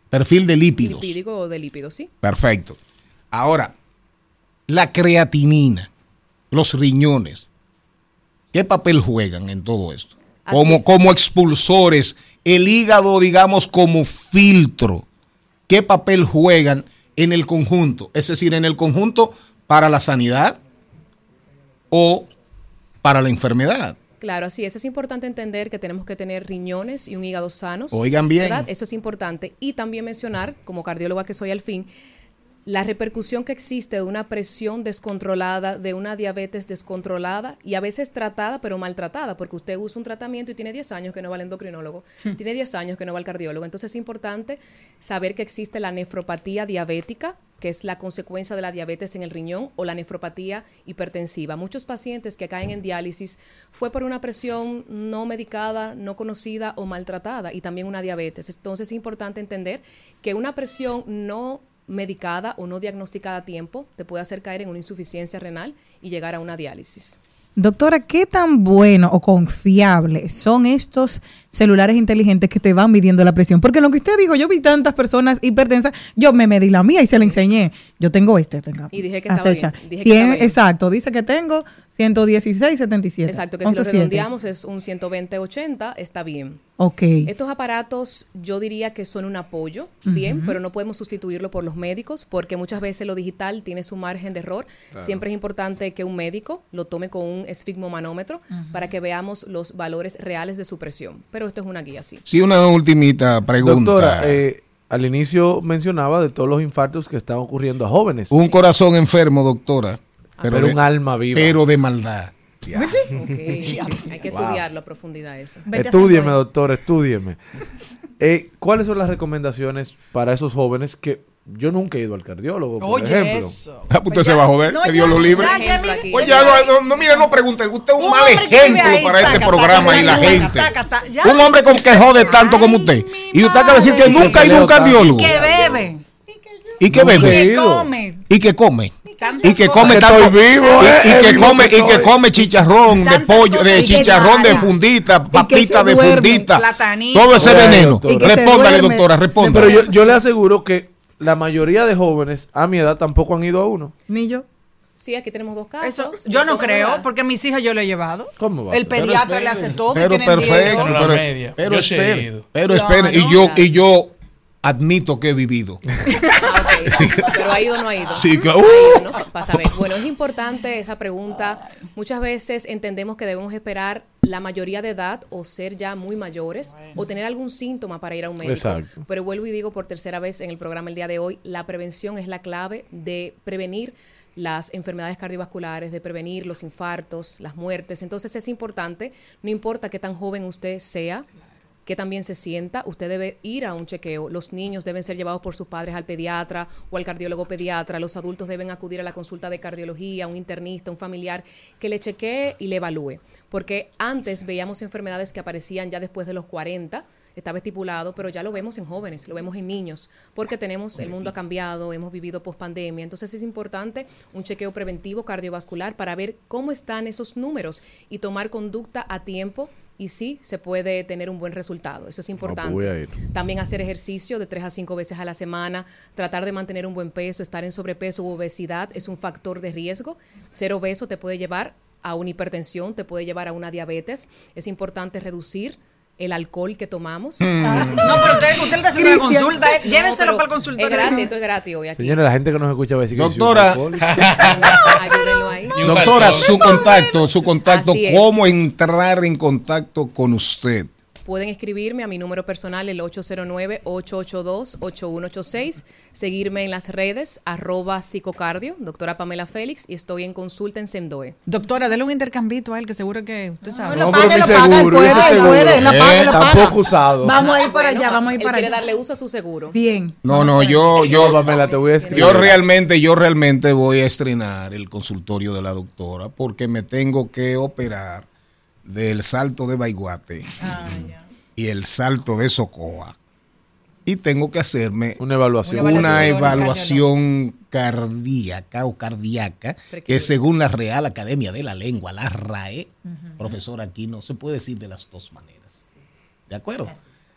Perfil de lípidos. Lipídico o de lípidos, sí. Perfecto. Ahora, la creatinina, los riñones, ¿qué papel juegan en todo esto? Como, como expulsores, el hígado, digamos, como filtro, ¿qué papel juegan en el conjunto? Es decir, en el conjunto para la sanidad o para la enfermedad. Claro, así es. Es importante entender que tenemos que tener riñones y un hígado sanos. Oigan bien. ¿verdad? Eso es importante. Y también mencionar, como cardióloga que soy al fin, la repercusión que existe de una presión descontrolada, de una diabetes descontrolada y a veces tratada pero maltratada, porque usted usa un tratamiento y tiene 10 años que no va al endocrinólogo, tiene 10 años que no va al cardiólogo. Entonces es importante saber que existe la nefropatía diabética, que es la consecuencia de la diabetes en el riñón, o la nefropatía hipertensiva. Muchos pacientes que caen en diálisis fue por una presión no medicada, no conocida o maltratada, y también una diabetes. Entonces es importante entender que una presión no medicada o no diagnosticada a tiempo te puede hacer caer en una insuficiencia renal y llegar a una diálisis. Doctora, ¿qué tan bueno o confiable son estos celulares inteligentes que te van midiendo la presión? Porque lo que usted dijo, yo vi tantas personas hipertensas, yo me medí la mía y se la enseñé. Yo tengo este, tenga. Y dije que estaba bien, dije que estaba bien. Exacto, dice que tengo 116, 77. Exacto, que si lo 11.7. redondeamos es un 120-80, está bien. Ok. Estos aparatos yo diría que son un apoyo, bien, pero no podemos sustituirlo por los médicos porque muchas veces lo digital tiene su margen de error. Claro. Siempre es importante que un médico lo tome con un esfigmomanómetro para que veamos los valores reales de su presión. Pero esto es una guía, sí. Sí, una ultimita pregunta. Doctora, eh, al inicio mencionaba de todos los infartos que están ocurriendo a jóvenes. un corazón enfermo, doctora. Pero un alma viva. Pero de maldad. Ok, Hay que Wow. estudiarlo a profundidad eso. Estúdieme, doctor, estúdieme. Eh, ¿Cuáles son las recomendaciones para esos jóvenes que yo nunca he ido al cardiólogo, por Oye, ejemplo? eso. Ah, pues usted se va a joder, que Dios lo libre. Oye, ya no, no, no, mire, no pregunte. Usted es un, mal ejemplo ahí, para este taca, programa taca, y la taca, gente. taca, taca, ya. Un hombre con que jode tanto como usted. Y usted acaba de decir que nunca ha ido a un cardiólogo. Que bebe. ¿Y que come. ¿Y que come? y que come tanto- estoy vivo, y- eh, y, que come y que come chicharrón de pollo, de Y chicharrón de fundita, papita de fundita, platanito. todo ese veneno. Y Respóndale, doctora, responda. Pero yo, yo le aseguro que la mayoría de jóvenes a mi edad tampoco han ido a uno. Ni yo. Sí, aquí tenemos dos casos. Eso, yo no creo, verdad. porque a mis hijas yo lo he llevado. ¿Cómo va El pediatra le hace todo. y Pero perfecto, pero, la media. pero Yo sí he espere, ido. pero Claro. espere, y yo y yo admito que he vivido. Ah. Pero ha ido o no ha ido. Sí, que- Ha ¡Uh! ido, ¿no? Para saber. Bueno, es importante esa pregunta. Muchas veces entendemos que debemos esperar la mayoría de edad o ser ya muy mayores o tener algún síntoma para ir a un médico. Exacto. Pero vuelvo y digo por tercera vez en el programa el día de hoy, la prevención es la clave de prevenir las enfermedades cardiovasculares, de prevenir los infartos, las muertes. Entonces es importante, no importa qué tan joven usted sea, que también se sienta, usted debe ir a un chequeo. Los niños deben ser llevados por sus padres al pediatra o al cardiólogo pediatra. Los adultos deben acudir a la consulta de cardiología, un internista, un familiar que le chequee y le evalúe. Porque antes veíamos enfermedades que aparecían ya después de los 40, estaba estipulado, pero ya lo vemos en jóvenes, lo vemos en niños, porque tenemos, el mundo ha cambiado, hemos vivido pospandemia, entonces es importante un chequeo preventivo cardiovascular para ver cómo están esos números y tomar conducta a tiempo y sí se puede tener un buen resultado. Eso es importante. También hacer ejercicio de tres a cinco veces a la semana, tratar de mantener un buen peso, estar en sobrepeso u obesidad es un factor de riesgo. Ser obeso te puede llevar a una hipertensión, te puede llevar a una diabetes. Es importante reducir el alcohol que tomamos. Mm. Ah, sí. No, pero usted, usted le está haciendo una consulta, eh. No, para el consultorio. Es gratis, esto es gratis hoy aquí. Señores, la gente que nos escucha va a decir que Doctora. Doctora, su contacto, su contacto, Así es. cómo entrar en contacto con usted. Pueden escribirme a mi número personal, el 809-882-8186. Seguirme en las redes, arroba psicocardio, doctora Pamela Félix, y estoy en consulta en Sendoe. Doctora, dele un intercambito a él, que seguro que usted sabe. No, pero mi seguro, ese seguro. Eh, Tampoco usado. Vamos a ir para allá, vamos a ir él para quiere allá. darle uso a su seguro. Bien. No, no, yo, yo, Pamela, te voy a escribir. yo realmente, yo realmente voy a estrenar el consultorio de la doctora porque me tengo que operar del salto de Baiguate y el salto de Socoa. Y tengo que hacerme Una evaluación. una evaluación cardíaca o cardíaca que según la Real Academia de la Lengua, la RAE, profesor, aquí no se puede decir de las dos maneras. ¿De acuerdo?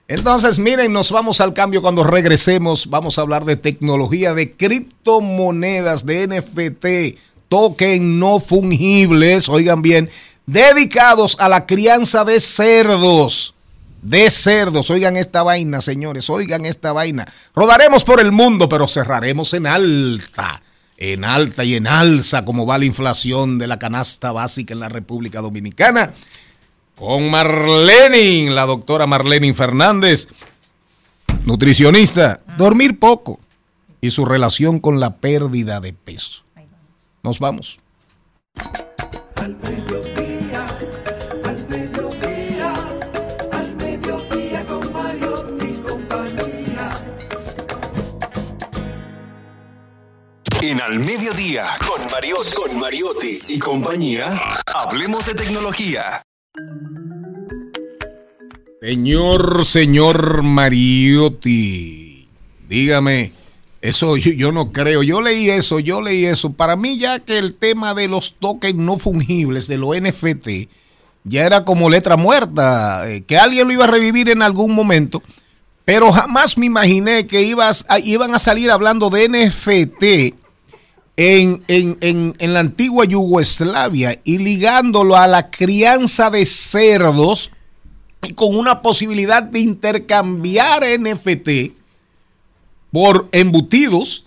Entonces, miren, nos vamos al cambio cuando regresemos. Vamos a hablar de tecnología, de criptomonedas, de NFT, token no fungibles, oigan bien, dedicados a la crianza de cerdos. De cerdos, oigan esta vaina, señores, oigan esta vaina. Rodaremos por el mundo, pero cerraremos en alta, en alta y en alza, como va la inflación de la canasta básica en la República Dominicana con Marlene, la doctora Marlene Fernández, nutricionista, dormir poco y su relación con la pérdida de peso. Nos vamos. En Al Mediodía, con Mariotti, con Mariotti y compañía, hablemos de tecnología. Señor, señor Mariotti, dígame, eso yo, yo no creo, yo leí eso, yo leí eso. Para mí ya que el tema de los tokens no fungibles, de los NFT, ya era como letra muerta, eh, que alguien lo iba a revivir en algún momento, pero jamás me imaginé que ibas a- iban a salir hablando de NFT en, en- en- en la antigua Yugoslavia y ligándolo a la crianza de cerdos y con una posibilidad de intercambiar NFT por embutidos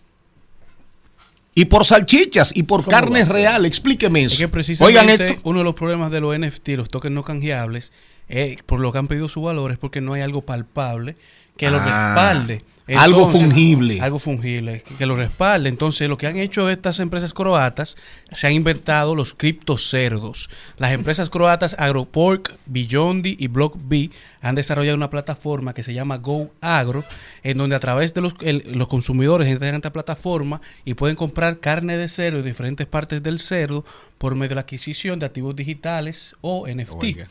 y por salchichas y por carne real. Explíqueme eso. Es que precisamente Oigan esto. uno de los problemas de los NFT, los tokens no canjeables, eh, por lo que han pedido su valor es porque no hay algo palpable que lo Ah, algo fungible. Algo fungible, que, que lo respalde. Entonces, lo que han hecho estas empresas croatas, se han inventado los criptocerdos. Las empresas croatas Agropork, Billondi y Block B han desarrollado una plataforma que se llama Go Agro, en donde a través de los, el- los consumidores entran a esta plataforma y pueden comprar carne de cerdo de diferentes partes del cerdo por medio de la adquisición de activos digitales o NFT. Oiga.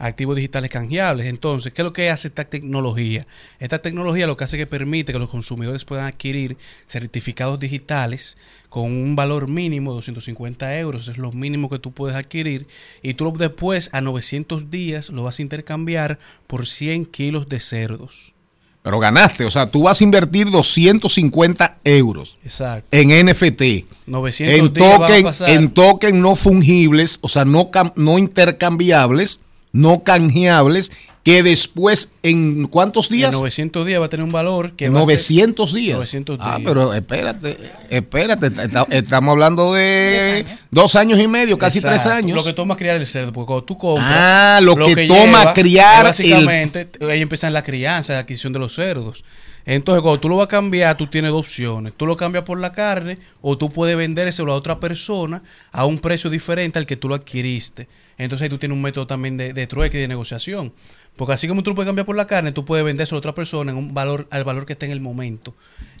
Activos digitales canjeables. Entonces, ¿qué es lo que hace esta tecnología? Esta tecnología lo que hace es que permite que los consumidores puedan adquirir certificados digitales con un valor mínimo de 250 euros, es lo mínimo que tú puedes adquirir, y tú después a 900 días lo vas a intercambiar por 100 kilos de cerdos. Pero ganaste, o sea, tú vas a invertir 250 euros Exacto. en NFT, 900 en días van a token, pasar. en token no fungibles, o sea, no, no intercambiables, no canjeables, que después en cuántos días? En 900 días va a tener un valor que En va a ser- 900 días. 900 Ah, pero espérate, espérate, está- estamos hablando de dos años y medio, casi Exacto. tres años. Lo que toma criar el cerdo, porque cuando tú compras. Ah, lo que toma criar Básicamente, ahí empiezan la crianza, la adquisición de los cerdos. Entonces, cuando tú lo vas a cambiar, tú tienes dos opciones. Tú lo cambias por la carne o tú puedes vendérselo a otra persona a un precio diferente al que tú lo adquiriste. Entonces, ahí tú tienes un método también de, de trueque y de negociación. Porque así como tú lo puedes cambiar por la carne, tú puedes vendérselo a otra persona en un valor, al valor que esté en el momento,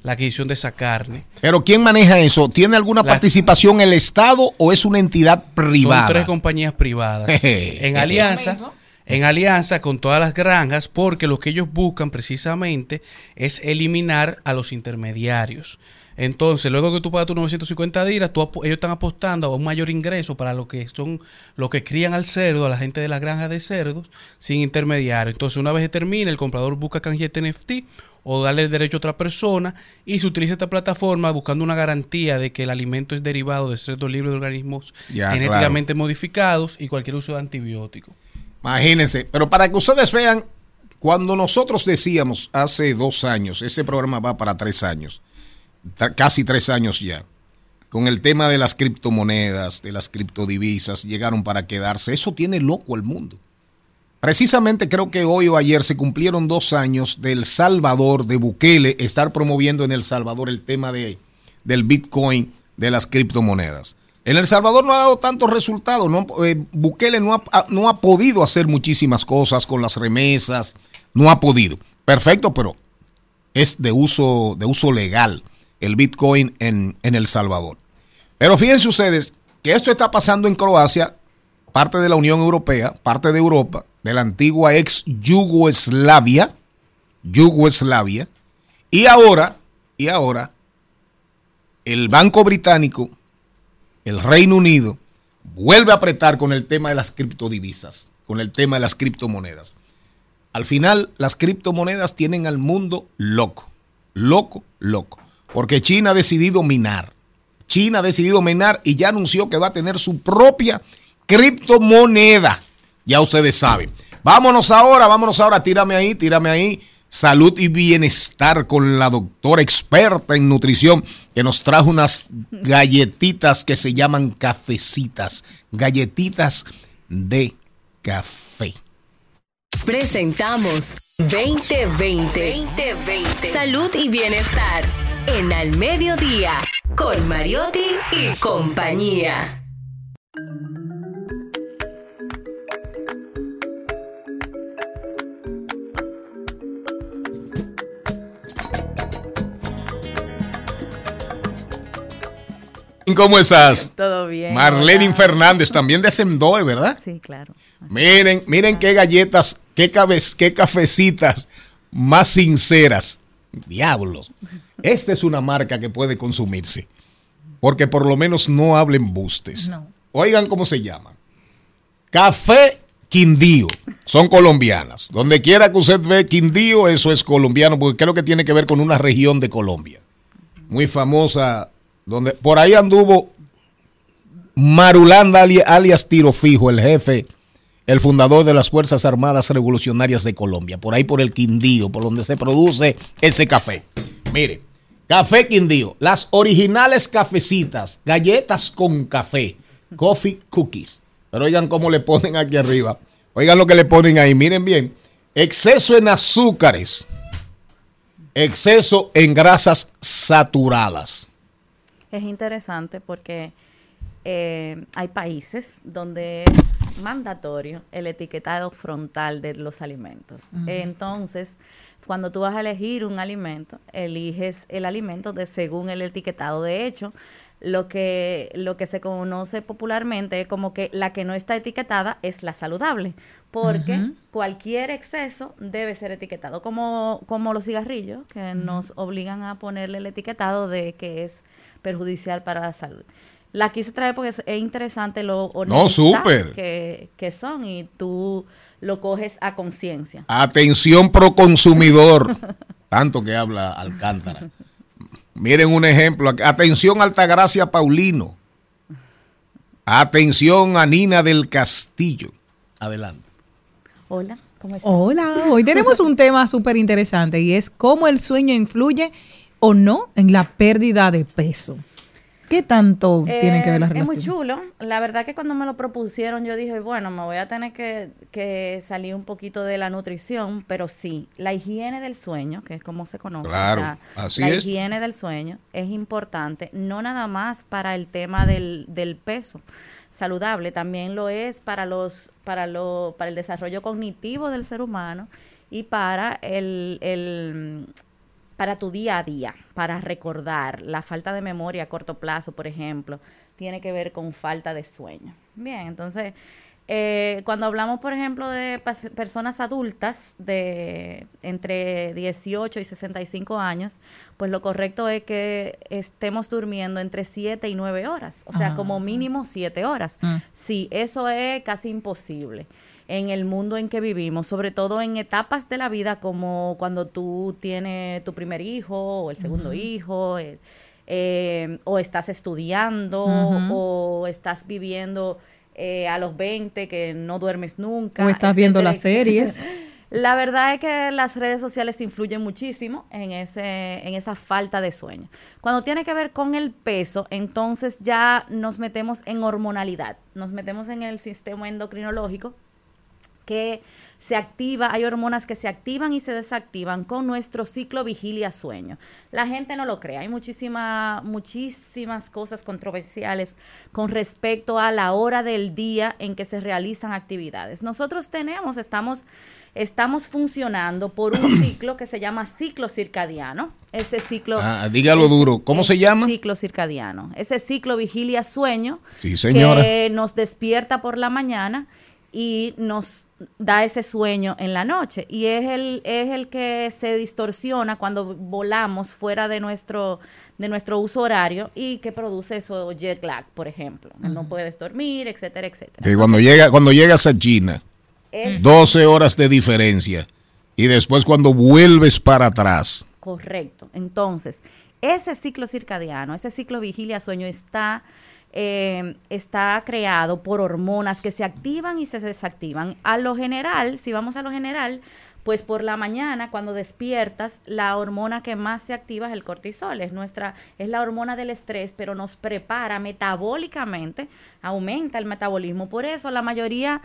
la adquisición de esa carne. Pero ¿quién maneja eso? ¿Tiene alguna La- participación el Estado o es una entidad privada? Son tres compañías privadas. En alianza, en alianza con todas las granjas, porque lo que ellos buscan precisamente es eliminar a los intermediarios. Entonces, luego que tú pagas tus 950 diras, tú ellos están apostando a un mayor ingreso para lo que son los que crían al cerdo, a la gente de la granja de cerdos, sin intermediario. Entonces, una vez que termine, el comprador busca canjear este NFT o darle el derecho a otra persona y se utiliza esta plataforma buscando una garantía de que el alimento es derivado de cerdos libres de organismos Ya, genéticamente modificados y cualquier uso de antibióticos. Imagínense, pero para que ustedes vean, cuando nosotros decíamos hace dos años, ese programa va para tres años, casi tres años ya, con el tema de las criptomonedas, de las criptodivisas, llegaron para quedarse. Eso tiene loco al mundo. Precisamente creo que hoy o ayer se cumplieron dos años del Salvador, de Bukele, estar promoviendo en El Salvador el tema de, del Bitcoin, de las criptomonedas. En El Salvador no ha dado tantos resultados. No, Eh, Bukele no ha- no ha podido hacer muchísimas cosas con las remesas. No ha podido. Perfecto, pero es de uso, de uso legal el Bitcoin en, en El Salvador. Pero fíjense ustedes que esto está pasando en Croacia, parte de la Unión Europea, parte de Europa, de la antigua ex Yugoslavia, Yugoslavia, y ahora, y ahora, el Banco Británico, el Reino Unido, vuelve a apretar con el tema de las criptodivisas, con el tema de las criptomonedas. Al final, las criptomonedas tienen al mundo loco, loco, loco, porque China ha decidido minar. China ha decidido minar y ya anunció que va a tener su propia criptomoneda. Ya ustedes saben. Vámonos ahora, vámonos ahora, tírame ahí, tírame ahí. Salud y bienestar con la doctora experta en nutrición que nos trajo unas galletitas que se llaman cafecitas. Galletitas de café. Presentamos 2020. 2020. Salud y bienestar. En Al Mediodía. Con Mariotti y compañía. ¿Cómo estás? Todo bien. Marlene hola. Fernández, también de Semdoe, ¿verdad? Sí, claro. Miren, miren qué galletas, qué, cabez, qué cafecitas más sinceras. Diablos. Esta es una marca que puede consumirse. Porque por lo menos no hablen bustes. No. Oigan cómo se llama. Café Quindío. Son colombianas. Donde quiera que usted ve Quindío, eso es colombiano, porque creo que tiene que ver con una región de Colombia. Muy famosa. Donde, por ahí anduvo Marulanda ali- alias Tiro Fijo, el jefe, el fundador de las Fuerzas Armadas Revolucionarias de Colombia. Por ahí por el Quindío, por donde se produce ese café. Mire, Café Quindío, las originales cafecitas, galletas con café, coffee cookies. Pero oigan cómo le ponen aquí arriba. Oigan lo que le ponen ahí, miren bien. Exceso en azúcares, exceso en grasas saturadas. Es interesante porque eh, hay países donde es mandatorio el etiquetado frontal de los alimentos. Entonces, cuando tú vas a elegir un alimento, eliges el alimento de según el etiquetado. De hecho, lo que, lo que se conoce popularmente como que la que no está etiquetada es la saludable, porque cualquier exceso debe ser etiquetado, como, como los cigarrillos, que nos obligan a ponerle el etiquetado de que es perjudicial para la salud. La quise traer porque es, es interesante lo honestas súper. que, que son y tú lo coges a conciencia. Atención pro consumidor. Tanto que habla Alcántara. Miren un ejemplo. Atención Altagracia Paulino. Atención a Nina del Castillo. Adelante. Hola, ¿cómo estás? Hola, hoy tenemos un tema súper interesante y es cómo el sueño influye o no en la pérdida de peso. ¿Qué tanto tienen que ver las Eh, Es muy relaciones? chulo. La verdad que cuando me lo propusieron yo dije, bueno, me voy a tener que, que salir un poquito de la nutrición, pero sí, la higiene del sueño, que es como se conoce. Claro, la, así la es. higiene del sueño es importante, no nada más para el tema del, del peso saludable, también lo es para los para lo para el desarrollo cognitivo del ser humano y para el, el para tu día a día, para recordar. La falta de memoria a corto plazo, por ejemplo, tiene que ver con falta de sueño. Bien, entonces, eh, cuando hablamos, por ejemplo, de personas adultas de entre 18 y 65 años, pues lo correcto es que estemos durmiendo entre 7 y 9 horas, o sea, Ah. como mínimo 7 horas. Mm. Sí, eso es casi imposible en el mundo en que vivimos, sobre todo en etapas de la vida como cuando tú tienes tu primer hijo o el segundo hijo, el- eh, o estás estudiando o estás viviendo eh, a los 20 que no duermes nunca. O estás viendo las series. La verdad es que las redes sociales influyen muchísimo en, ese, en esa falta de sueño. Cuando tiene que ver con el peso, entonces ya nos metemos en hormonalidad, nos metemos en el sistema endocrinológico que se activa, hay hormonas que se activan y se desactivan con nuestro ciclo vigilia-sueño. La gente no lo cree, hay muchísima, muchísimas cosas controversiales con respecto a la hora del día en que se realizan actividades. Nosotros tenemos, estamos, estamos funcionando por un ciclo que se llama ciclo circadiano. Ese ciclo... Ah, dígalo ese- duro. ¿Cómo se llama? Ciclo circadiano. Ese ciclo vigilia-sueño Sí, señora. que nos despierta por la mañana y nos da ese sueño en la noche y es el es el que se distorsiona cuando volamos fuera de nuestro de nuestro uso horario y que produce eso jet lag por ejemplo no puedes dormir etcétera etcétera Sí, cuando, llega, cuando llegas a China, Es- 12 horas de diferencia. Y después cuando vuelves para atrás. Correcto. Entonces, ese ciclo circadiano, ese ciclo vigilia-sueño está, eh, está creado por hormonas que se activan y se desactivan. A lo general, si vamos a lo general, pues por la mañana, cuando despiertas, la hormona que más se activa es el cortisol, es nuestra, es la hormona del estrés, pero nos prepara metabólicamente, aumenta el metabolismo. Por eso la mayoría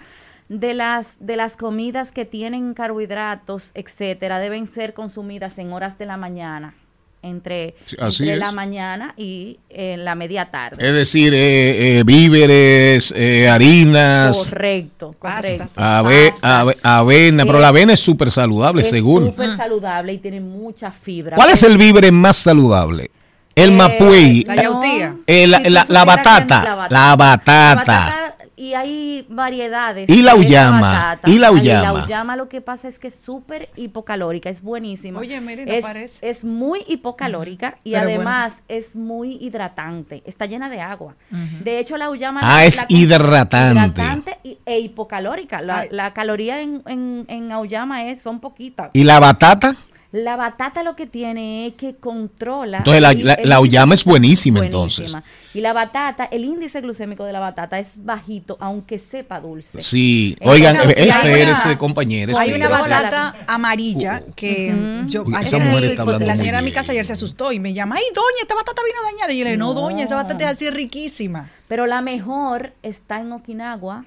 de las de las comidas que tienen carbohidratos, etcétera, deben ser consumidas en horas de la mañana, entre, Sí, así entre es. la mañana y en la media tarde. Es decir, eh, eh, víveres, eh, harinas, Correcto, correcto. ave- ave- avena. Pero la avena es súper saludable, es según. súper saludable y tiene mucha fibra. ¿Cuál es el víver más saludable? El mapuey. La yautía. Eh, la, Si la- batata. la La batata. Y hay variedades. Y la uyama, y la uyama. La uyama lo que pasa es que es súper hipocalórica, es buenísima. Oye, mire, no es, parece. es muy hipocalórica y Pero además es muy hidratante. Está llena de agua. De hecho, la uyama... Ah, la- es la- hidratante. hidratante y- e hipocalórica. La, la caloría en, en, en auyama es, son poquitas. ¿Y la batata? La batata lo que tiene es que controla. Entonces, la- el- la- el la uyama es buenísima, entonces. Y la batata, el índice glucémico de la batata es bajito, aunque sepa dulce. Sí. Entonces, Oigan, una- compañeros. Hay una batata amarilla que yo Uy, ayer esa mujer vi- está hablando la señora de mi casa ayer se asustó y me llama, ay doña, esta batata vino dañada. Y yo le dije, no, No. doña, esa batata es así riquísima. Pero la mejor está en Okinawa.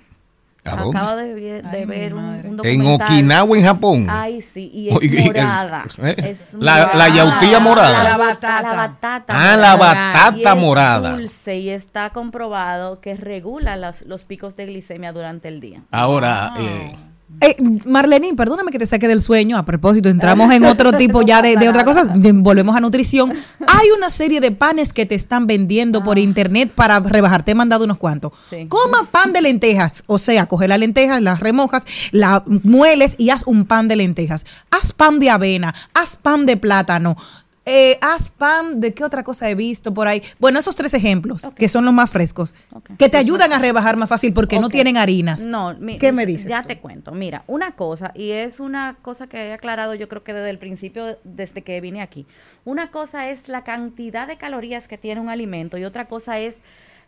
Acabo de, ver- de ver un, un En documental. Okinawa, en Japón. Ay, sí, y es morada. ¿eh? Es La- la morada. yautía morada. La La batata. La batata. Ah, la batata Y es morada. dulce y está comprobado que regula los, los picos de glicemia durante el día. Ahora, eh, Eh, Marlene, perdóname que te saque del sueño. A propósito, entramos en otro tipo ya de, de otra cosa. de- Volvemos a nutrición. Hay una serie de panes que te están vendiendo por internet para rebajar. Te he mandado unos cuantos. Sí. Coma pan de lentejas. O sea, coge las lentejas, las remojas, las mueles y haz un pan de lentejas. Haz pan de avena, haz pan de plátano. Eh, haz pan de qué otra cosa he visto por ahí. Bueno, esos tres ejemplos, que son los más frescos, que te ayudan a rebajar más fácil porque no tienen harinas. No, mi- ¿Qué me dices? Ya te cuento. Mira, una cosa, y es una cosa que he aclarado yo creo que desde el principio, desde que vine aquí. Una cosa es la cantidad de calorías que tiene un alimento y otra cosa es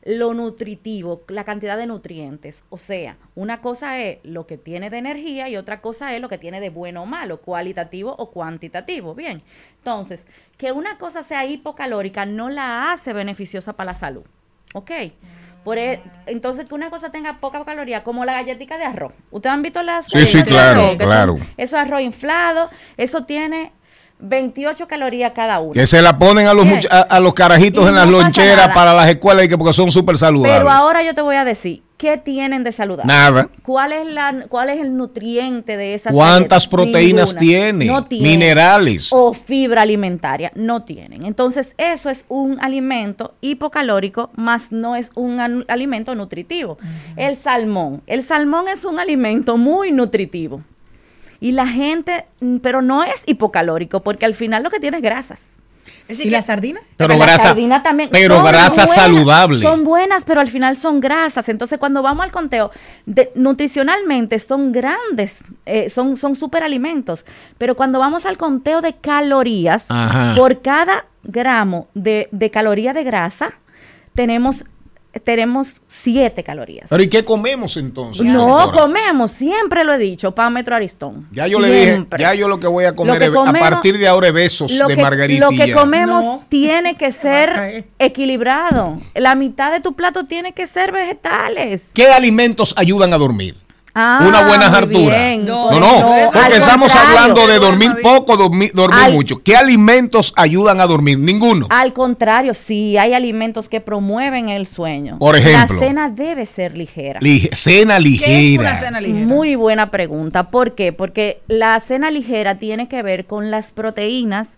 lo nutritivo, la cantidad de nutrientes. O sea, una cosa es lo que tiene de energía y otra cosa es lo que tiene de bueno o malo, cualitativo o cuantitativo. Bien, entonces, que una cosa sea hipocalórica no la hace beneficiosa para la salud. ¿Ok? Por e- entonces, que una cosa tenga poca caloría, como la galletita de arroz. ¿Ustedes han visto las Sí, sí, de claro, arroz? Que son- claro. eso es arroz inflado, eso tiene 28 calorías cada uno. Que se la ponen a los, a, a los carajitos Y en no las loncheras nada. para las escuelas y que porque son súper saludables. Pero ahora yo te voy a decir, ¿qué tienen de saludable? Nada. ¿Cuál es, la, ¿Cuál es el nutriente de esas ¿Cuántas galletas? proteínas tiene? No tiene. Minerales. O fibra alimentaria. No tienen. Entonces, eso es un alimento hipocalórico, más no es un alimento nutritivo. El salmón. El salmón es un alimento muy nutritivo. Y la gente, mm, pero no es hipocalórico, porque al final lo que tiene es grasas. ¿Y la sardina? Pero la grasa- sardina también. pero son grasa buenas, saludable. Son buenas, pero al final son grasas. Entonces, cuando vamos al conteo, de- nutricionalmente son grandes, eh, son, son superalimentos. Pero cuando vamos al conteo de calorías, Ajá. por cada gramo de, de caloría de grasa, tenemos, tenemos siete calorías. Pero ¿y qué comemos entonces? No, doctora? comemos, siempre lo he dicho, pan metro aristón. Ya yo le dije, ya yo lo que voy a comer es- comemos- a partir de ahora es besos lo de margarita. Lo que comemos tiene que ser equilibrado. La mitad de tu plato tiene que ser vegetales. ¿Qué alimentos ayudan a dormir? Ah, Una buena hartura. No, no, al porque estamos contrario. hablando de dormir poco, dormir, dormir Al- mucho. ¿Qué alimentos ayudan a dormir? Ninguno. Al contrario, sí, hay alimentos que promueven el sueño. Por ejemplo. La cena debe ser ligera. Lige- cena ligera. Muy buena pregunta. ¿Por qué? Porque la cena ligera tiene que ver con las proteínas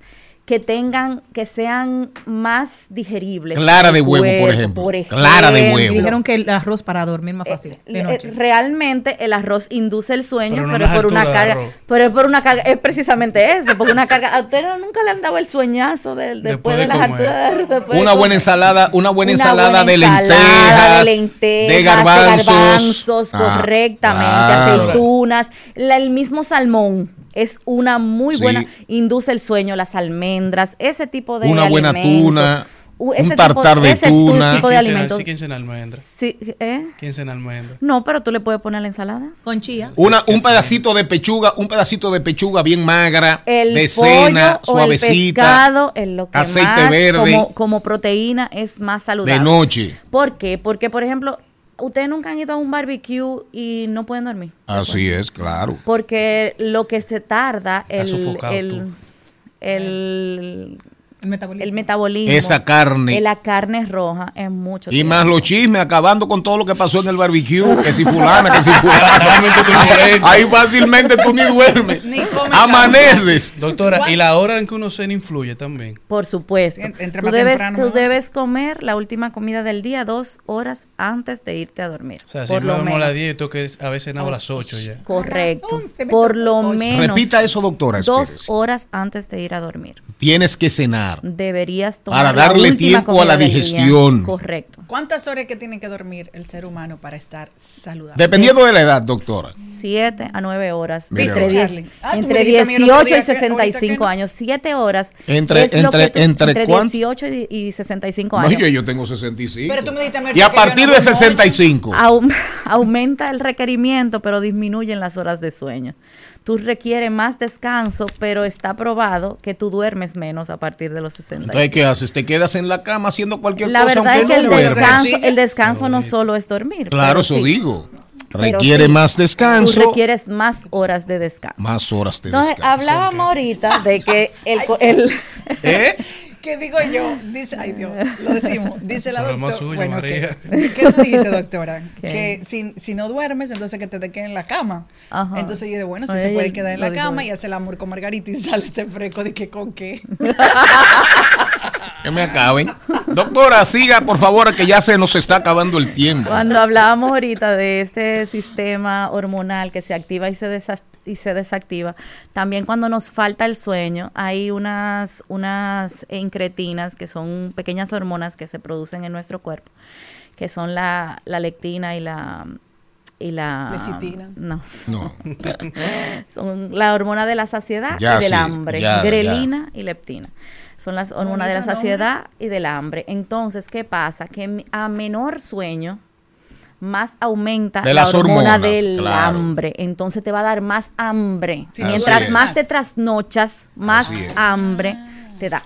que tengan, que sean más digeribles. Clara de huevo, por ejemplo. Clara de huevo. Dijeron que el arroz para dormir más fácil de Eh, noche. Realmente el arroz induce el sueño, Pero pero, no es por una de carga, pero es por una carga, es precisamente eso, porque una carga, a ustedes nunca le han dado el sueñazo del- después, de de, las alturas de de Una buena ensalada, una buena Una ensalada buena de lentejas, de lentejas, de garbanzos. garbanzos, Ah, correctamente, claro. aceitunas, la- el mismo salmón es una muy Sí. buena, induce el sueño, las almendras, ese tipo de Una buena alimentos. tuna, un tipo- tartar de ese tu- tuna. tipo de ¿Quién cena- alimentos. sí, ¿Quién cena almendra? Sí, ¿eh? ¿Quién cena almendra? No, pero tú le puedes poner la ensalada. Con chía. Una, un pedacito de pechuga, un pedacito de pechuga bien magra, El de pollo cena, o el suavecita, pescado es lo que aceite más verde. como, como proteína es más saludable. de noche. ¿Por qué? Porque, por ejemplo, ustedes nunca han ido a un barbecue y no pueden dormir. Así es, claro. Porque lo que se tarda, el, sofocado el, tú. el, el metabolismo, el metabolismo Esa carne. de la carne roja es mucho Y tiempo. más los chismes, acabando con todo lo que pasó en el barbecue, que si fulana, que si fulana. Ahí fácilmente tú ni duermes. Amaneces. Doctora, ¿y la hora en que uno cena influye también? Por supuesto. entre Tú, más debes, temprano, tú debes comer la última comida del día dos horas antes de irte a dormir. O sea, si por me lo duermo a las menos. 10, tengo que haber cenado a las 8 ya. Correcto. Por lo menos. Repita eso, doctora, Dos espérese. horas antes de ir a dormir. Tienes que cenar. Deberías tomar Para la darle última tiempo a la día. digestión. Correcto. ¿Cuántas horas que tiene que dormir el ser humano para estar saludable? Dependiendo de la edad, doctora. 7 a 9 horas. Mira, entre vos. 10 Charlie. Ah, entre me dijiste a mí el otro 18 día y que- ahorita 65 años. 7 horas. Entre- es lo entre- que tú- entre cuánto? 18 y, y 65 No, años. yo, yo tengo 65. Pero tú me dijiste y a partir no de duermo 65. Aum- aumenta el requerimiento, pero disminuyen las horas de sueño. Tú requieres más descanso, pero está probado que tú duermes menos a partir de los 60. Entonces, ¿qué haces? ¿Te quedas en la cama haciendo cualquier La cosa verdad es aunque que el no duermas? descanso, el descanso no solo es dormir. Claro, eso sí. digo. Requiere sí, más descanso, Tú requieres más horas de descanso. más horas de Entonces, descanso. hablábamos ahorita de que el, el- ¿Eh? ¿Qué digo yo? Dice, ay Dios, lo decimos. Dice la doctora. suyo, bueno, María. ¿qué, ¿qué tú dijiste, doctora? ¿Qué? Que si, si no duermes, entonces que te te queden en la cama. Ajá. Entonces yo dije, bueno, si Oye, se puede quedar en la cama y hace el amor con Margarita y sale este fresco de que con qué. Que me acaben. Doctora, siga, por favor, que ya se nos está acabando el tiempo. Cuando hablábamos ahorita de este sistema hormonal que se activa y se, desa- y se desactiva, también cuando nos falta el sueño, hay unas, unas incretinas que son pequeñas hormonas que se producen en nuestro cuerpo, que son la, la lectina y la... Y la Lecitina. No. No. Son la hormona de la saciedad Ya, y del sí, hambre. ya, grelina y leptina. Son las hormonas de la saciedad y del hambre. Entonces, ¿qué pasa? Que a menor sueño, más aumenta De la hormona hormonas, del claro. hambre. Entonces te va a dar más hambre. Sí, Mientras más te trasnochas, más hambre te da.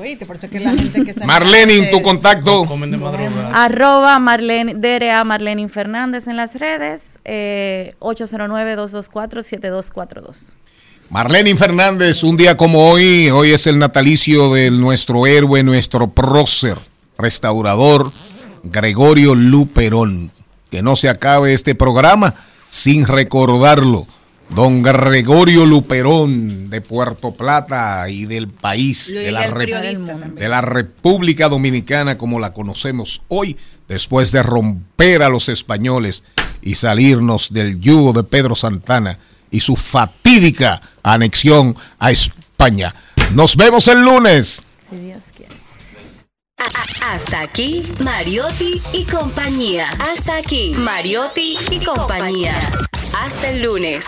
Oíste, por eso que la gente que Marlene, tu contacto. Comen de madrugada. Arroba Marlene, DRA Marlene Fernández en las redes, eh, 809-224-7242. Marlene Fernández, un día como hoy, hoy es el natalicio de nuestro héroe, nuestro prócer, restaurador, Gregorio Luperón. Que no se acabe este programa sin recordarlo. Don Gregorio Luperón de Puerto Plata y del país, de la, de la República Dominicana como la conocemos hoy, después de romper a los españoles y salirnos del yugo de Pedro Santana y su fatídica anexión a España. Nos vemos el lunes. Si Dios quiere. Hasta aquí, Mariotti y compañía. Hasta aquí, Mariotti y compañía. Hasta el lunes.